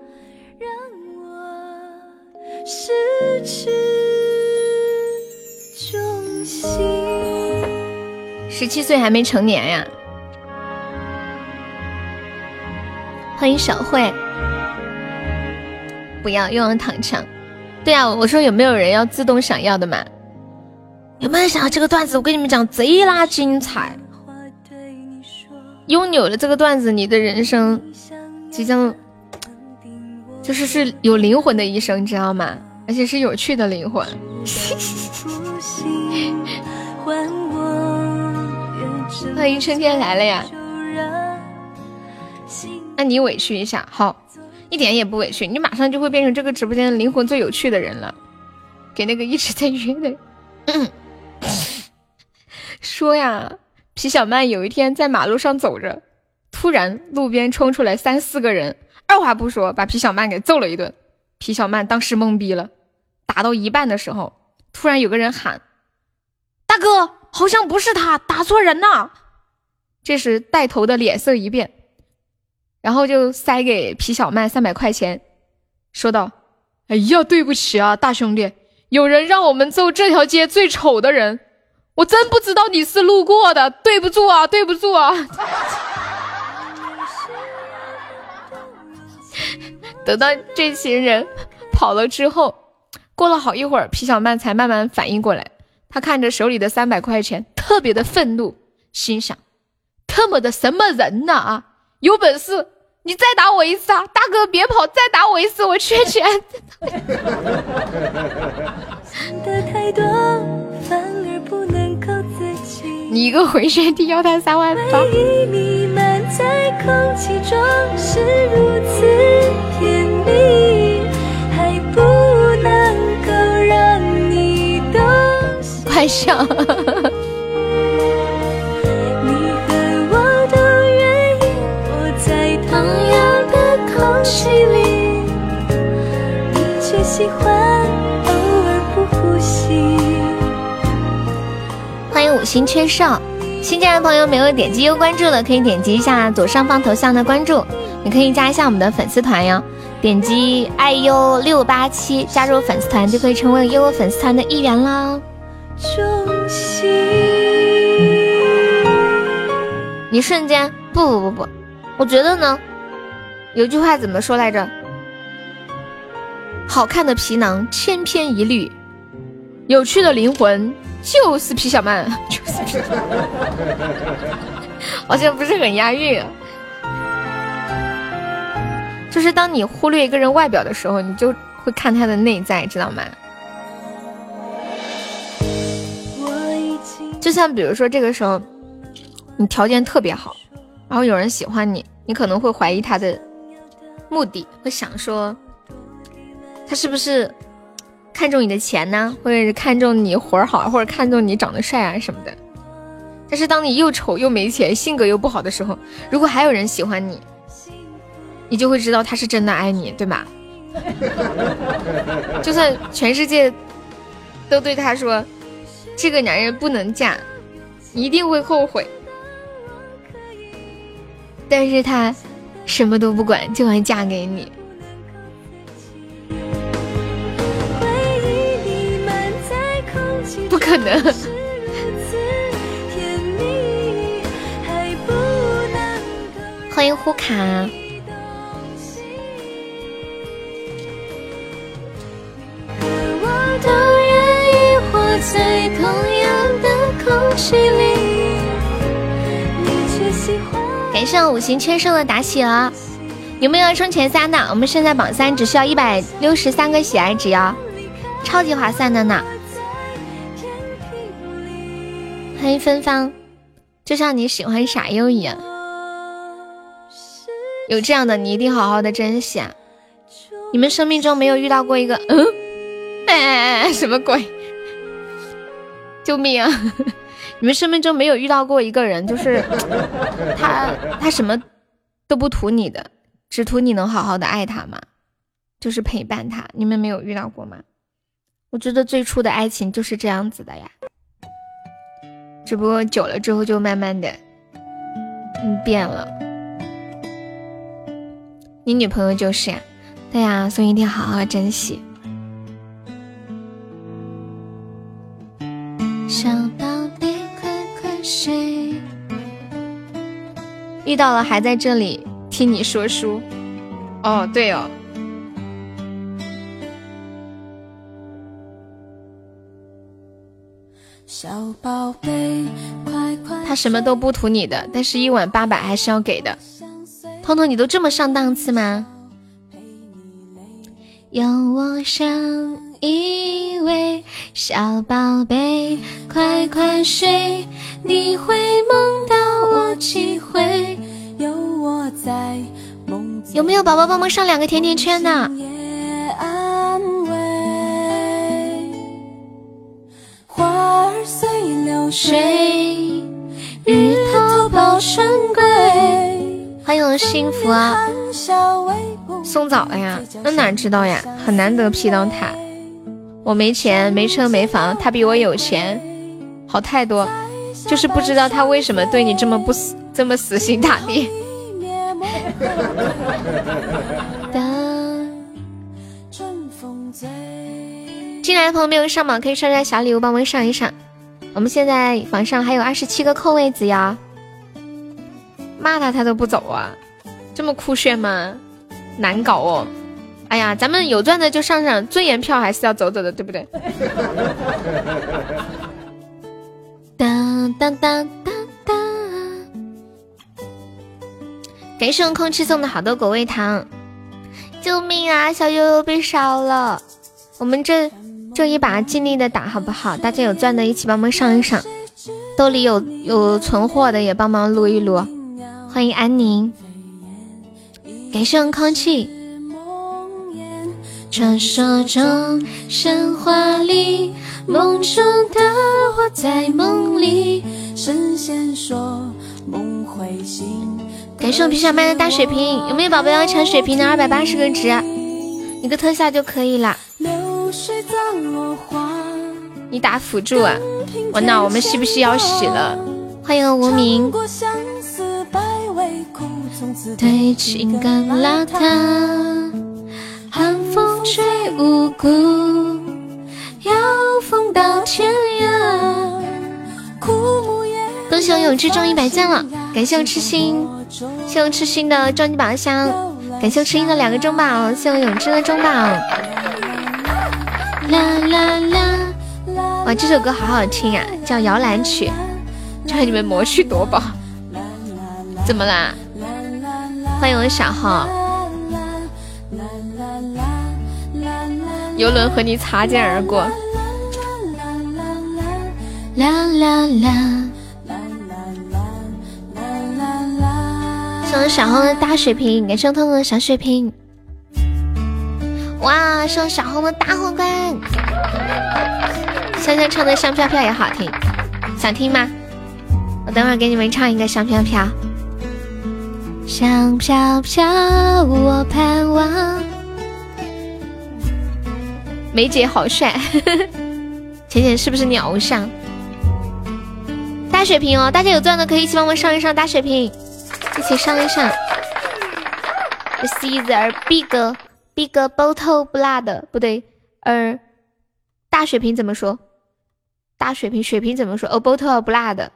十七岁还没成年呀！欢迎小慧。不要又要躺枪。对啊，我说有没有人要自动想要的嘛？有没有人想要这个段子？我跟你们讲，贼拉精彩。拥有了这个段子，你的人生即将就是是有灵魂的一生，知道吗？而且是有趣的灵魂。欢迎春天来了呀！那你委屈一下，好，一点也不委屈，你马上就会变成这个直播间灵魂最有趣的人了。给那个一直在约的，说呀。皮小曼有一天在马路上走着，突然路边冲出来三四个人，二话不说把皮小曼给揍了一顿。皮小曼当时懵逼了，打到一半的时候，突然有个人喊：“大哥，好像不是他，打错人了。”这时带头的脸色一变，然后就塞给皮小曼三百块钱，说道：“哎呀，对不起啊，大兄弟，有人让我们揍这条街最丑的人，我真不知道你是路过的，对不住啊，对不住啊。”等到这群人跑了之后，过了好一会儿，皮小曼才慢慢反应过来。他看着手里的三百块钱，特别的愤怒，心想：特么的什么人呐啊！有本事你再打我一次啊！大哥别跑，再打我一次，我缺钱。你一个回旋踢要他三万八。快笑！欢迎五星缺少，新进来的朋友没有点击又关注的，可以点击一下左上方头像的关注，你可以加一下我们的粉丝团哟。点击爱优六八七加入粉丝团，就可以成为优优粉丝团的一员啦。你瞬间不不不不，我觉得呢，有句话怎么说来着？好看的皮囊千篇一律，有趣的灵魂就是皮小曼，就是皮小曼。好像不是很押韵。就是当你忽略一个人外表的时候，你就会看他的内在，知道吗？就像比如说这个时候，你条件特别好，然后有人喜欢你，你可能会怀疑他的目的，会想说他是不是看中你的钱呢，或者是看中你活儿好，或者看中你长得帅啊什么的。但是当你又丑又没钱，性格又不好的时候，如果还有人喜欢你，你就会知道他是真的爱你，对吧？就算全世界都对他说。这个男人不能嫁，一定会后悔。但是他什么都不管，就会嫁给你。不可能。欢迎呼卡。在同样的空气里，感谢五行缺胜的打喜了，有没有要冲前三的？我们现在榜三只需要一百六十三个喜爱值哦，超级划算的呢。欢迎芬芳，就像你喜欢傻优一样，有这样的你一定好好的珍惜啊！你们生命中没有遇到过一个嗯，哎，什么鬼？救命啊！你们生命中没有遇到过一个人，就是他，他什么都不图你的，只图你能好好的爱他吗？就是陪伴他。你们没有遇到过吗？我觉得最初的爱情就是这样子的呀，只不过久了之后就慢慢的，嗯，变了。你女朋友就是呀，对呀，所以一定要好好珍惜。小宝贝，快快睡！遇到了还在这里听你说书。哦，对哦。小宝贝，快快！他什么都不图你的，但是一晚八百还是要给的。彤彤，你都这么上档次吗？有我想。一位小宝贝，快快睡，你会梦到我几回？有我在梦有没有宝宝帮忙上两个甜甜圈的？花儿随流水，日头抱春归。欢迎幸福啊！送早了呀？那哪知道呀？很难得 P 到他。我没钱，没车没房，他比我有钱，好太多，就是不知道他为什么对你这么不死，这么死心塌地。进来的朋友没有上榜，可以刷刷小礼物，帮我们上一上。我们现在榜上还有二十七个空位子呀，骂他他都不走啊，这么酷炫吗？难搞哦！哎呀，咱们有钻的就上上，尊严票还是要走走的，对不对？当当当当当！感谢空气送的好多果味糖，救命啊！小悠悠被烧了，我们这。这一把尽力的打好不好？大家有钻的，一起帮忙上一上。兜里有有存货的，也帮忙撸一撸。欢迎安宁，感谢空气。传说中神话里，梦中的我在梦里。神仙说梦会醒。感谢我皮小麦的大水瓶，有没有宝宝要抢水瓶的？二百八十个值，一个特效就可以了。你打辅助啊？我那我们是不是要洗了？欢迎无名。对情感邋遢，寒风吹无辜，要风到天涯。恭喜我永志中一百赞了，感谢我痴心，谢我痴心的终极宝箱，感谢我痴心的两个中宝，谢我永志的中宝。啦啦啦！哇，这首歌好好听啊，叫《摇篮曲》，叫你们魔去夺宝。怎么啦？欢迎我小号。游轮和你擦肩而过。啦啦啦！送我小号的大水瓶，感谢通通的小水瓶。哇，送小红的大皇冠，香香唱的香飘飘也好听，想听吗？我等会儿给你们唱一个香飘飘。香飘飘，我盼望。梅姐好帅，浅浅是不是你偶像？大水瓶哦，大家有钻的可以一起帮我上一上大水瓶，一起上一上。The seas are big。Big bottle blood 不对，呃，大水瓶怎么说？大水瓶水瓶怎么说？A bottle blood。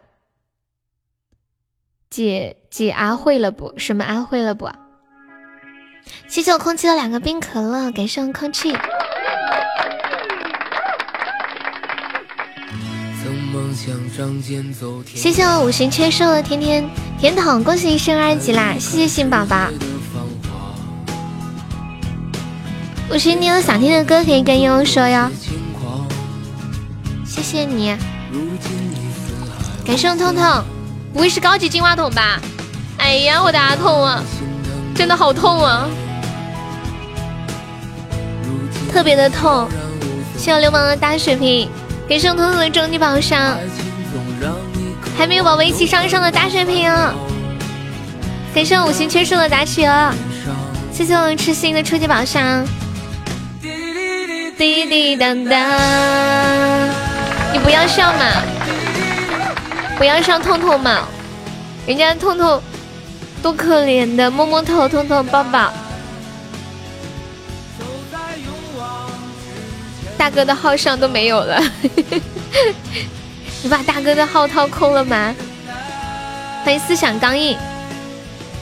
姐姐阿会了不？什么阿会了不？谢谢我空气的两个冰可乐，感谢我空气。谢谢我五行缺失的甜甜甜筒，恭喜你升二级啦！谢谢新宝宝。五行，你有想听的歌可以跟悠悠说哟。谢谢你，感谢我痛痛，不会是高级金话筒吧？哎呀，我的阿痛啊，真的好痛啊，特别的痛。谢我流氓的大水瓶，感谢我痛痛的终极宝箱，还没有宝宝一起上上的大水瓶啊！感谢我五行缺失的大企鹅，谢谢我痴心的初级宝箱。滴滴当当，你不要笑嘛，不要笑痛痛嘛，人家痛痛多可怜的，摸摸头，痛痛抱抱。大哥的号上都没有了，你把大哥的号掏空了吗？欢迎思想刚硬，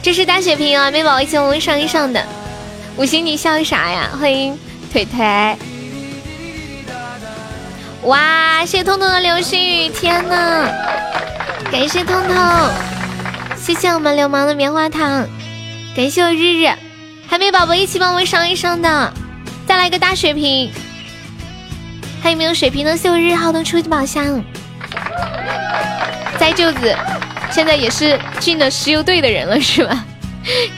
这是大血瓶啊，妹宝宝一起我们上一上的，五星你笑啥呀？欢迎腿腿。哇！谢谢彤彤的流星雨，天呐！感谢彤彤，谢谢我们流氓的棉花糖，感谢我日日，还没宝宝一起帮我上一上的，再来一个大水瓶，还有没有水瓶的？谢我日号的初级宝箱，栽舅子现在也是进了石油队的人了是吧？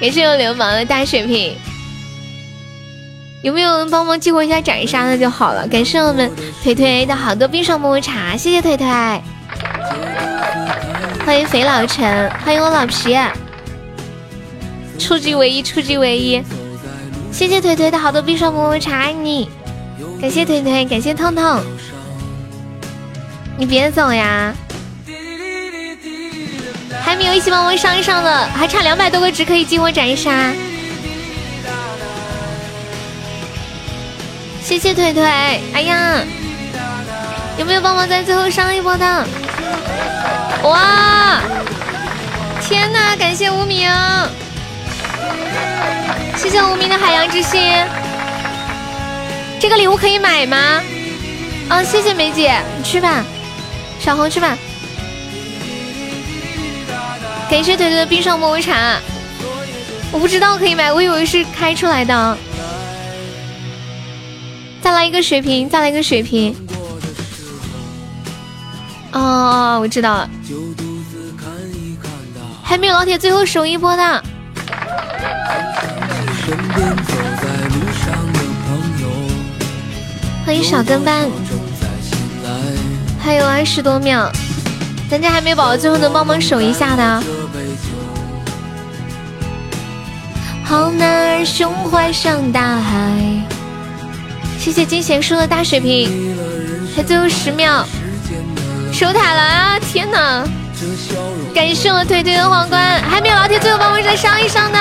感谢我流氓的大水瓶。有没有人帮忙激活一下斩杀的就好了？感谢我们腿腿的好多冰爽抹茶，谢谢腿腿。欢迎肥老陈，欢迎我老皮，初级唯一，初级唯一。谢谢腿腿的好多冰爽抹茶，爱你。感谢腿腿，感谢痛痛。你别走呀！还没有一起帮我上一上的，还差两百多个值可以激活斩杀。谢谢腿腿，哎呀，有没有帮忙在最后上一波的？哇，天哪，感谢无名，谢谢无名的海洋之心。这个礼物可以买吗？啊，谢谢梅姐，你去吧，小红去吧。感谢腿腿的冰霜抹茶，我不知道可以买，我以为是开出来的。再来一个水瓶，再来一个水瓶。哦，我知道了。还没有老铁最后守一波的。欢迎小跟班。还有二十多秒，咱家还没宝，最后能帮忙守一下的。好男儿胸怀像大海。谢谢金贤叔的大水瓶，还最后十秒，守塔了啊！天哪，感谢我腿腿的皇冠，还没有老铁，最后帮我再上一上的。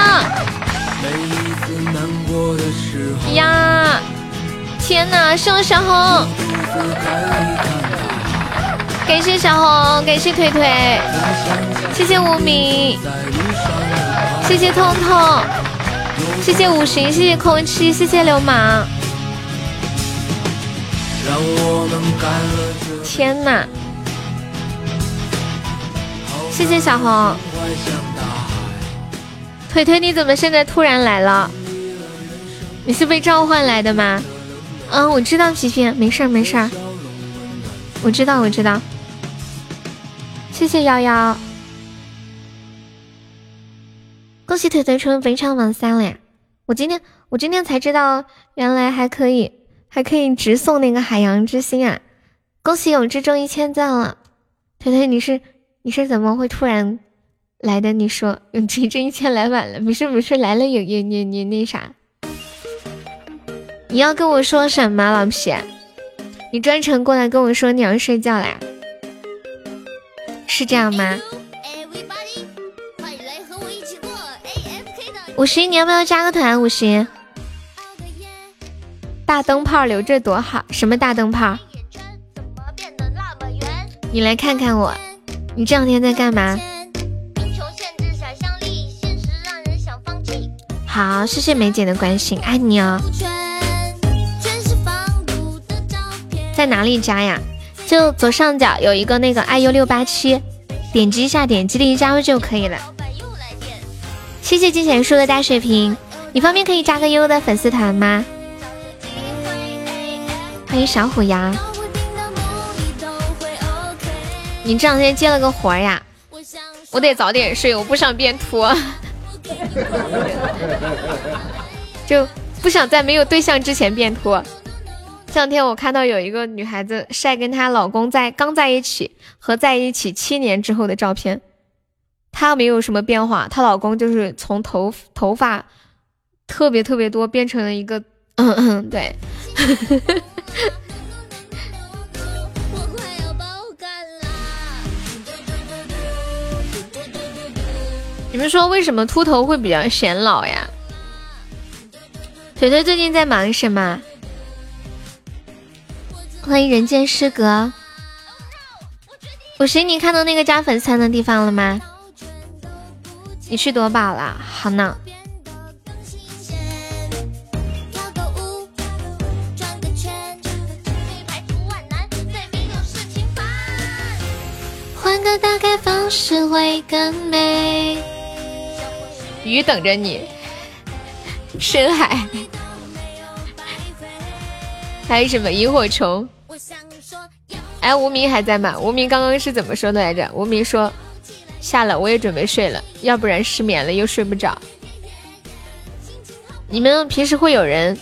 呀，天哪，谢我小红，感谢小红，感谢腿腿，谢谢无名，谢谢痛痛，谢谢五行，谢谢空气，谢谢流氓。天哪！谢谢小红。腿腿，你怎么现在突然来了？你是被召唤来的吗？嗯，我知道皮皮，没事儿没事儿。我知道我知道。谢谢幺幺。恭喜腿腿成为本场榜三了呀！我今天我今天才知道，原来还可以。还可以直送那个海洋之心啊！恭喜永志中一千赞了，腿腿你是你是怎么会突然来的？你说永志这一千来晚了，不是不是，来了也也也也那啥。你要跟我说什么，老皮？你专程过来跟我说你要睡觉啦？是这样吗？五十，你要不要加个团？五十。大灯泡留着多好，什么大灯泡？你来看看我，你这两天在干嘛？好，谢谢梅姐的关心，爱你哦。在哪里加呀？就左上角有一个那个 iu 六八七，点击一下，点击立即加入就可以了。谢谢金贤叔的大水瓶，你方便可以加个优的粉丝团吗？欢迎小虎牙，你这两天接了个活呀？我得早点睡，我不想变秃，就不想在没有对象之前变秃。这两天我看到有一个女孩子晒跟她老公在刚在一起和在一起七年之后的照片，她没有什么变化，她老公就是从头头发特别特别多变成了一个，嗯嗯，对。你们说为什么秃头会比较显老呀？腿腿最近在忙什么？欢迎人间失格。我谁？你看到那个加粉丝的地方了吗？你去夺宝了？好呢。打开方式会更美。鱼等着你，深海。还有什么萤火虫？哎，无名还在吗？无名刚刚是怎么说的来着？无名说下了，我也准备睡了，要不然失眠了又睡不着。你们平时会有人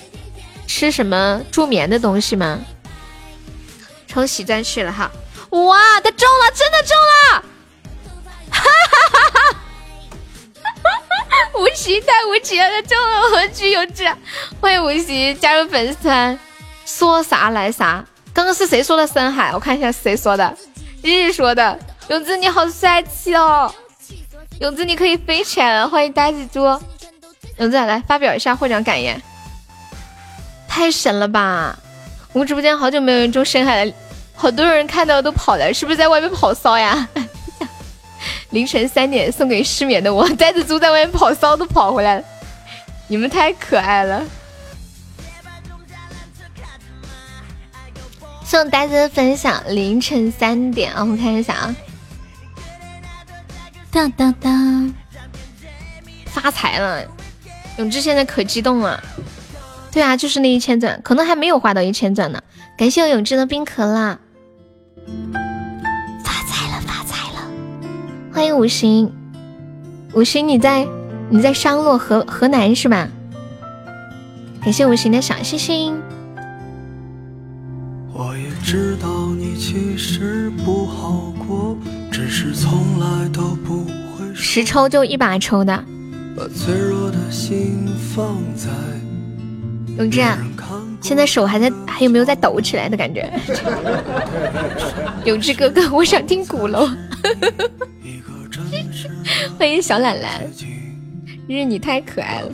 吃什么助眠的东西吗？冲喜钻去了哈。哇，他中了，真的中了！哈哈哈哈哈！无极太无极了，中了何惧有志？欢迎无极加入粉丝团，说啥来啥。刚刚是谁说的深海？我看一下是谁说的，日日说的。永志你好帅气哦，永志你可以飞起来了。欢迎呆子猪，永志来发表一下获奖感言。太神了吧！我们直播间好久没有人中深海了，好多人看到都跑了，是不是在外面跑骚呀？凌晨三点送给失眠的我，呆子猪在外面跑骚都跑回来了，你们太可爱了。送呆子的分享，凌晨三点啊，我们看一下啊。当当当，发财了！永志现在可激动了。对啊，就是那一千钻，可能还没有花到一千钻呢。感谢我永志的冰壳啦！发财了，发财了！欢迎五行，五行你在你在商洛河河南是吧？感谢五行的小星星。我也知道你其实不好过，只是从来都不会。十抽就一把抽的。把脆弱的心放在。永志，现在手还在，还有没有在抖起来的感觉？有志哥哥，我想听鼓楼。欢迎小懒懒，日你太可爱了。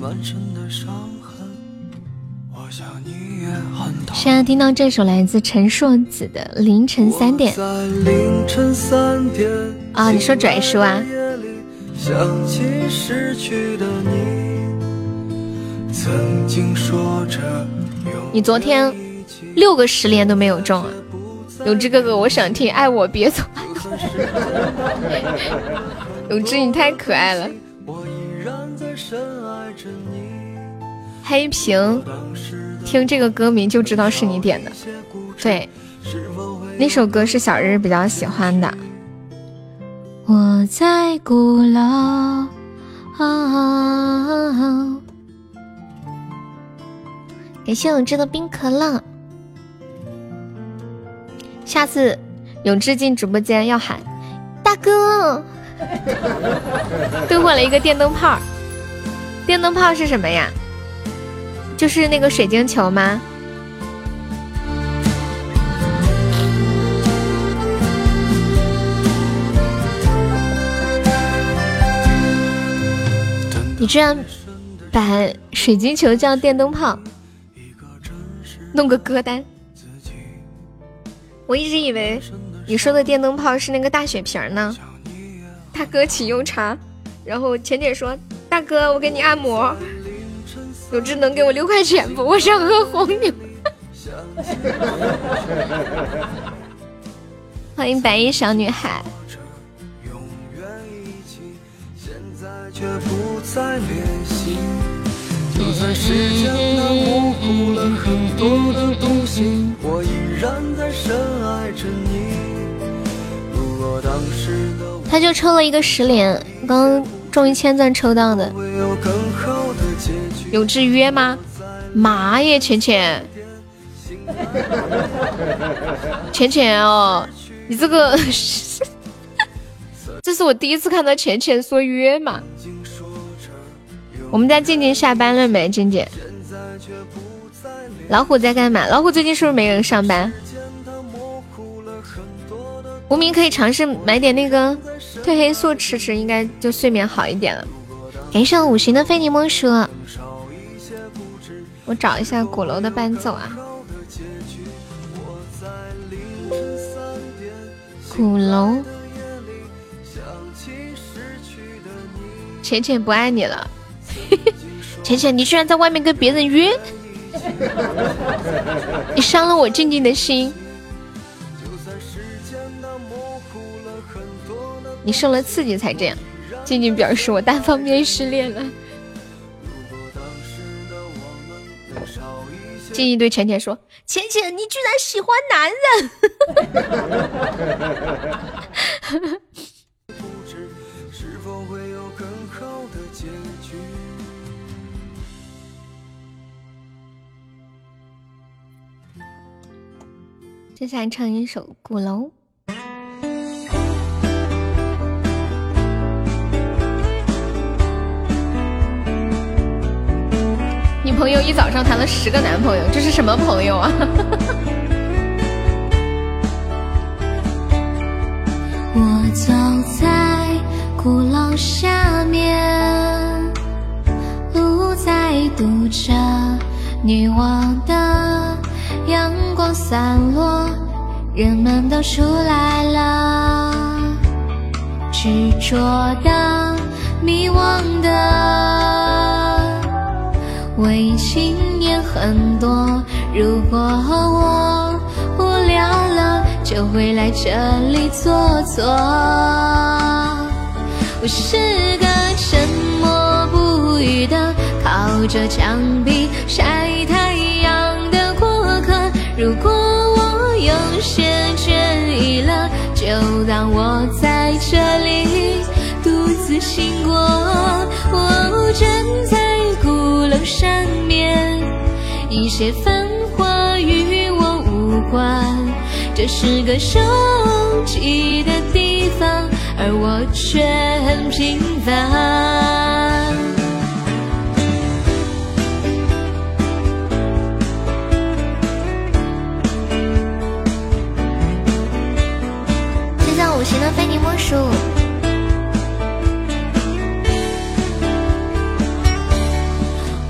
现在听到这首来自陈硕子的《凌晨三点》啊，你说拽叔啊？你你昨天六个十连都没有中啊？永志哥哥，我想听《爱我别走》。永志，你太可爱了。黑屏。听这个歌名就知道是你点的，对，那首歌是小日比较喜欢的。我在鼓楼，感谢永志的冰可乐。下次永志进直播间要喊大哥，兑换了一个电灯泡，电灯泡是什么呀？就是那个水晶球吗？你居然把水晶球叫电灯泡，弄个歌单。我一直以为你说的电灯泡是那个大雪瓶呢。大哥，请用茶。然后浅浅说：“大哥，我给你按摩。”有志能给我六块钱不？我想喝红牛。欢迎白衣小女孩。他就抽了一个十连，刚中一千钻抽到的。有制约吗？妈耶，浅浅，浅浅哦，你这个，这是我第一次看到浅浅说约嘛。我们家静静下班了没？静静，老虎在干嘛？老虎最近是不是没人上班？无名可以尝试买点那个褪黑素吃吃，应该就睡眠好一点了。感谢五行的非你莫属。我找一下鼓楼的伴奏啊！鼓楼，浅浅不爱你了，浅浅，你居然在外面跟别人约，你伤了我静静的心，你受了刺激才这样。静静表示我单方面失恋了。静静对浅浅说：“浅浅，你居然喜欢男人！” 接下来唱一首《鼓楼》。朋友一早上谈了十个男朋友，这是什么朋友啊？我走在鼓楼下面，路在堵着，女王的阳光散落，人们都出来了。执着的，迷惘的，为情也很多。如果我无聊了，就会来这里坐坐。我是个沉默不语的。靠着墙壁晒太阳，如果我有些倦意了，就当我在这里独自醒过。我站在鼓楼上面，一些繁华与我无关，这是个收集的地方，而我却很平凡。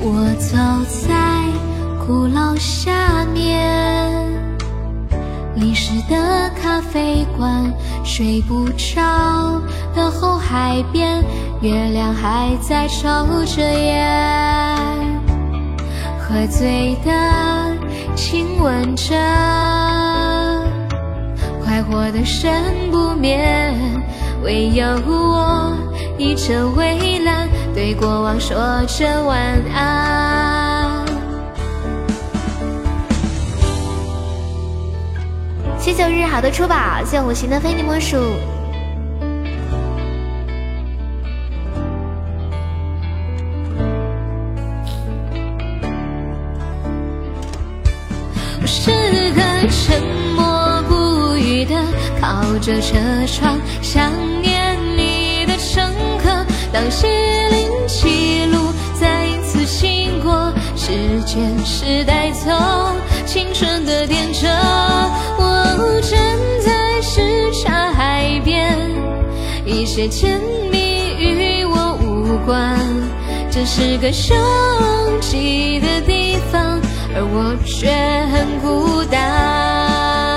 我走在鼓楼下面，历史的咖啡馆，睡不着的后海边，月亮还在抽着烟，喝醉的亲吻着。快活的生不灭，唯有我倚着围栏，对过往说着晚安。谢九日好的出宝，谢五行的非你莫属。着车窗，想念你的乘客。当西林七路再次经过，时间是带走青春的电车。我站在什刹海边，一些甜蜜与我无关。这是个拥挤的地方，而我却很孤单。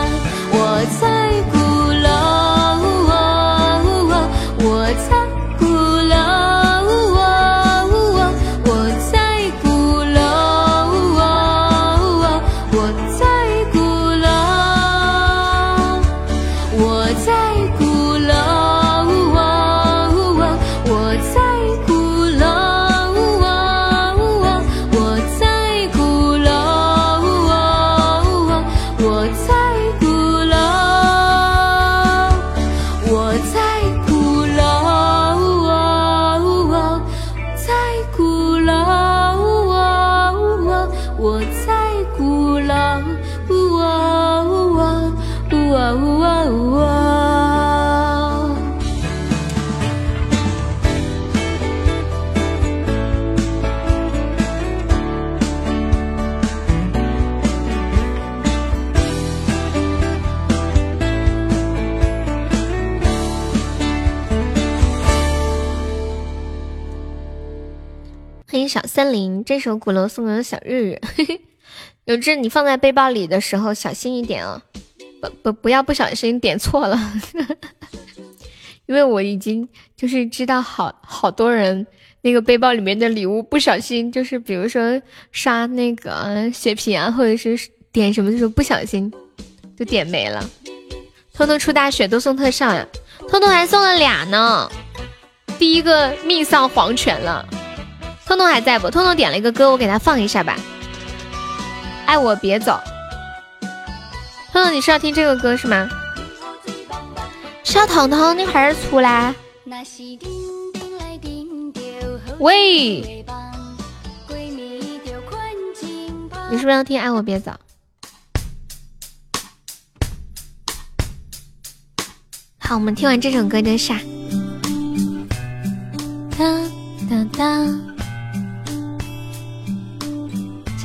这首鼓楼送给小日日。有志，你放在背包里的时候小心一点哦，不不不要不小心点错了。因为我已经就是知道好好多人那个背包里面的礼物不小心就是比如说刷那个血瓶啊，或者是点什么的时候不小心就点没了。偷偷出大血都送特效呀，偷偷还送了俩呢，第一个命丧黄泉了。通通还在不？通通点了一个歌，我给他放一下吧。爱我别走。通通，你是要听这个歌是吗？小彤彤，你还是出来。喂，你是不是要听《爱我别走》？好，我们听完这首歌就下。当当当。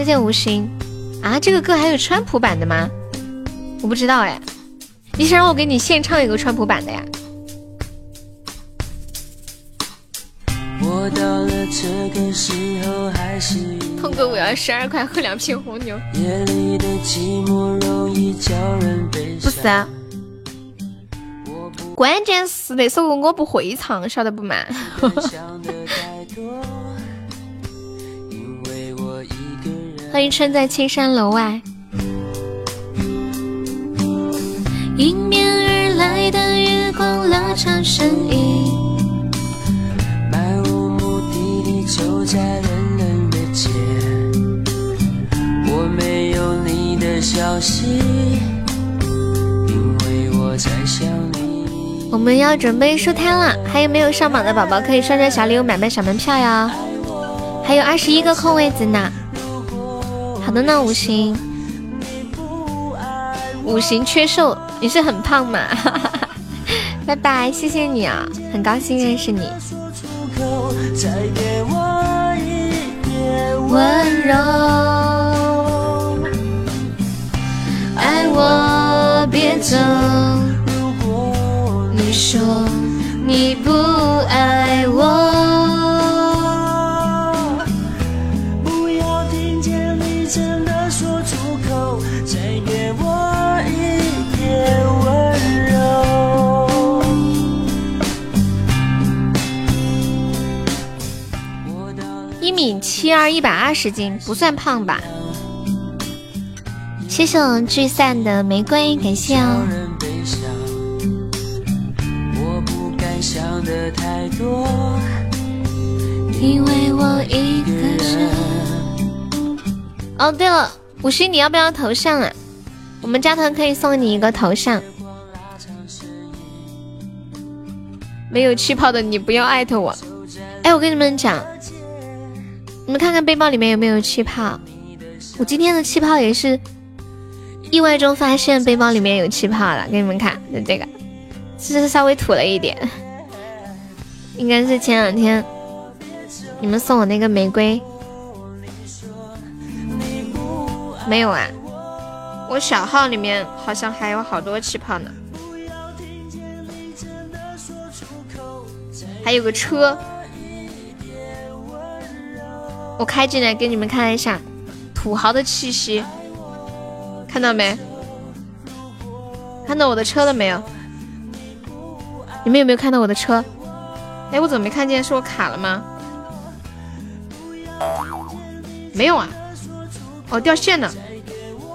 谢谢无心啊！这个歌还有川普版的吗？我不知道哎。你想让我给你现唱一个川普版的呀？我到了这个时候还是痛哥，我要十二块喝两瓶红牛。不是啊，关键是那首歌我不会唱，晓得不嘛？欢迎春在青山楼外。迎面而来的月光拉长身影，漫无目的地走在人人的街。我没有你的消息，因为我在想你。我们要准备收摊了，还有没有上榜的宝宝可以刷刷小礼物，买买小门票呀？还有二十一个空位子呢。好的呢，五行，五行缺瘦，你是很胖嘛？拜拜，谢谢你啊，很高兴认识你。温柔，爱我别走。你说你不爱我。米七二一百二十斤不算胖吧？谢谢我聚散的玫瑰，感谢哦。因为我一个人。哦，对了，五十你要不要头像啊？我们加团可以送你一个头像。没有气泡的你不要艾特我。哎，我跟你们讲。你们看看背包里面有没有气泡？我今天的气泡也是意外中发现背包里面有气泡了，给你们看，就这个，只是稍微土了一点，应该是前两天你们送我那个玫瑰，没有啊？我小号里面好像还有好多气泡呢，还有个车。我开进来给你们看一下土豪的气息，看到没？看到我的车了没有？你们有没有看到我的车？哎，我怎么没看见？是我卡了吗？没有啊。哦，掉线了。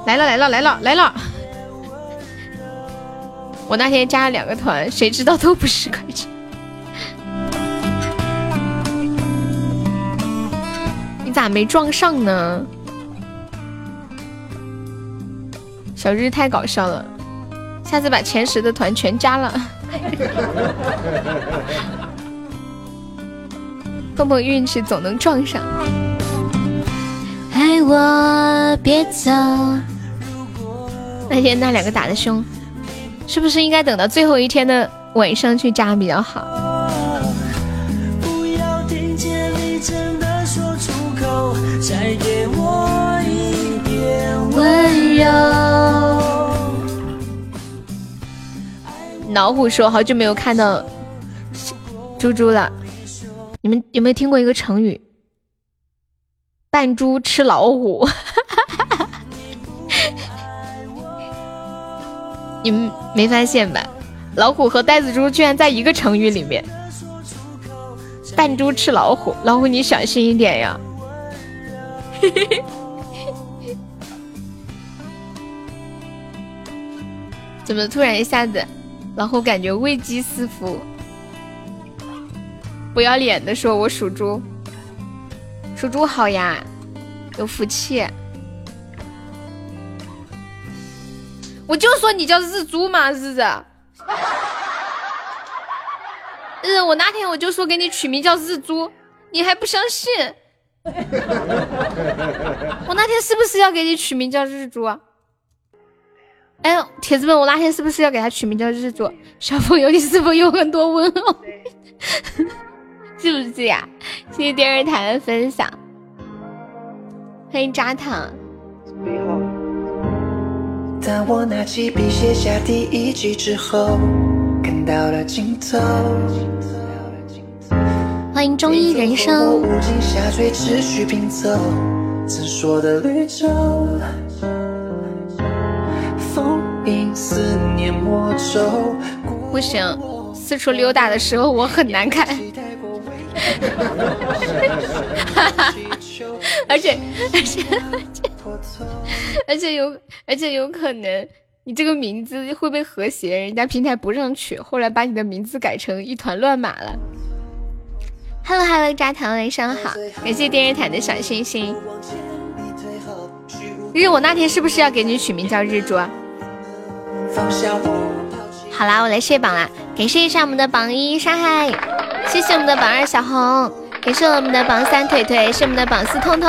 来了来了来了来了。我那天加了两个团，谁知道都不是快车。咋没撞上呢？小日太搞笑了，下次把前十的团全加了。碰碰运气，总能撞上。爱我别走。那天那两个打的凶，是不是应该等到最后一天的晚上去加比较好？再给我一点温柔。老虎说：“好久没有看到猪猪了。你们有没有听过一个成语？扮猪吃老虎。你们没发现吧？老虎和呆子猪居然在一个成语里面。扮猪吃老虎，老虎你小心一点呀！”嘿嘿嘿，怎么突然一下子，然后感觉危机四伏？不要脸的说，我属猪，属猪好呀，有福气。我就说你叫日猪嘛，日日。日，我那天我就说给你取名叫日猪，你还不相信？我那天是不是要给你取名叫日猪？哎呦，铁子们，我那天是不是要给他取名叫日猪？小朋友，你是否有很多问号？是不是呀？谢谢电视台的分享，欢迎扎糖。当我拿起笔写下第一句之后，看到了尽头。欢迎中医人生。不行，四处溜达的时候我很难看。而且而且而且有而且有可能，你这个名字会被和谐，人家平台不让取，后来把你的名字改成一团乱码了。Hello Hello，扎糖，晚上好，感谢电视台的小星星。日，我那天是不是要给你取名叫日珠？好啦，我来卸榜啦，感谢一下我们的榜一沙海，谢谢我们的榜二小红，感谢我们的榜三腿腿，是我们的榜四痛痛，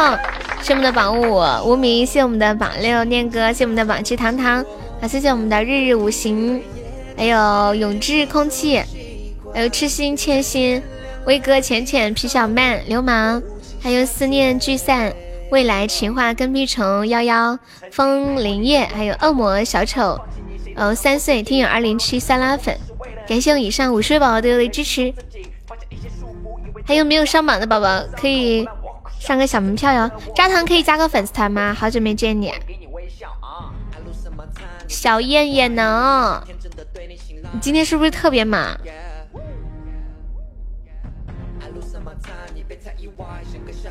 是我们的榜五无名，谢我们的榜六念哥，谢我们的榜七糖糖，好，谢谢我们的日日无形，还有永志空气，还有痴心千心。威哥、浅浅、皮小曼、流氓，还有思念聚散、未来情话、跟屁虫、幺幺、风铃叶，还有恶魔小丑，哦，三岁听友二零七酸辣粉，感谢我以上五十位宝宝对我的支持。还有没有上榜的宝宝可以上个小门票哟？渣糖可以加个粉丝团吗？好久没见你。小燕燕呢，你今天是不是特别忙？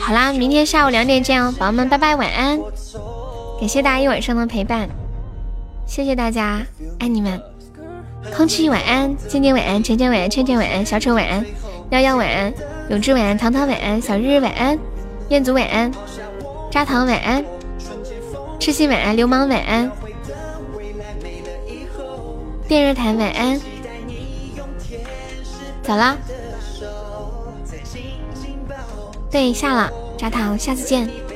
好啦，明天下午两点见哦，宝宝们，拜拜，晚安！感谢大家一晚上的陪伴，谢谢大家，爱你们！空气晚安，静静晚安，晨晨晚安，倩倩晚安，小丑晚安，幺幺晚安，永志晚安，糖糖晚安，小日日晚安，彦祖晚安，扎糖晚安，痴心晚安，流氓晚安，电热毯晚安，走啦。对，下了，扎糖，下次见。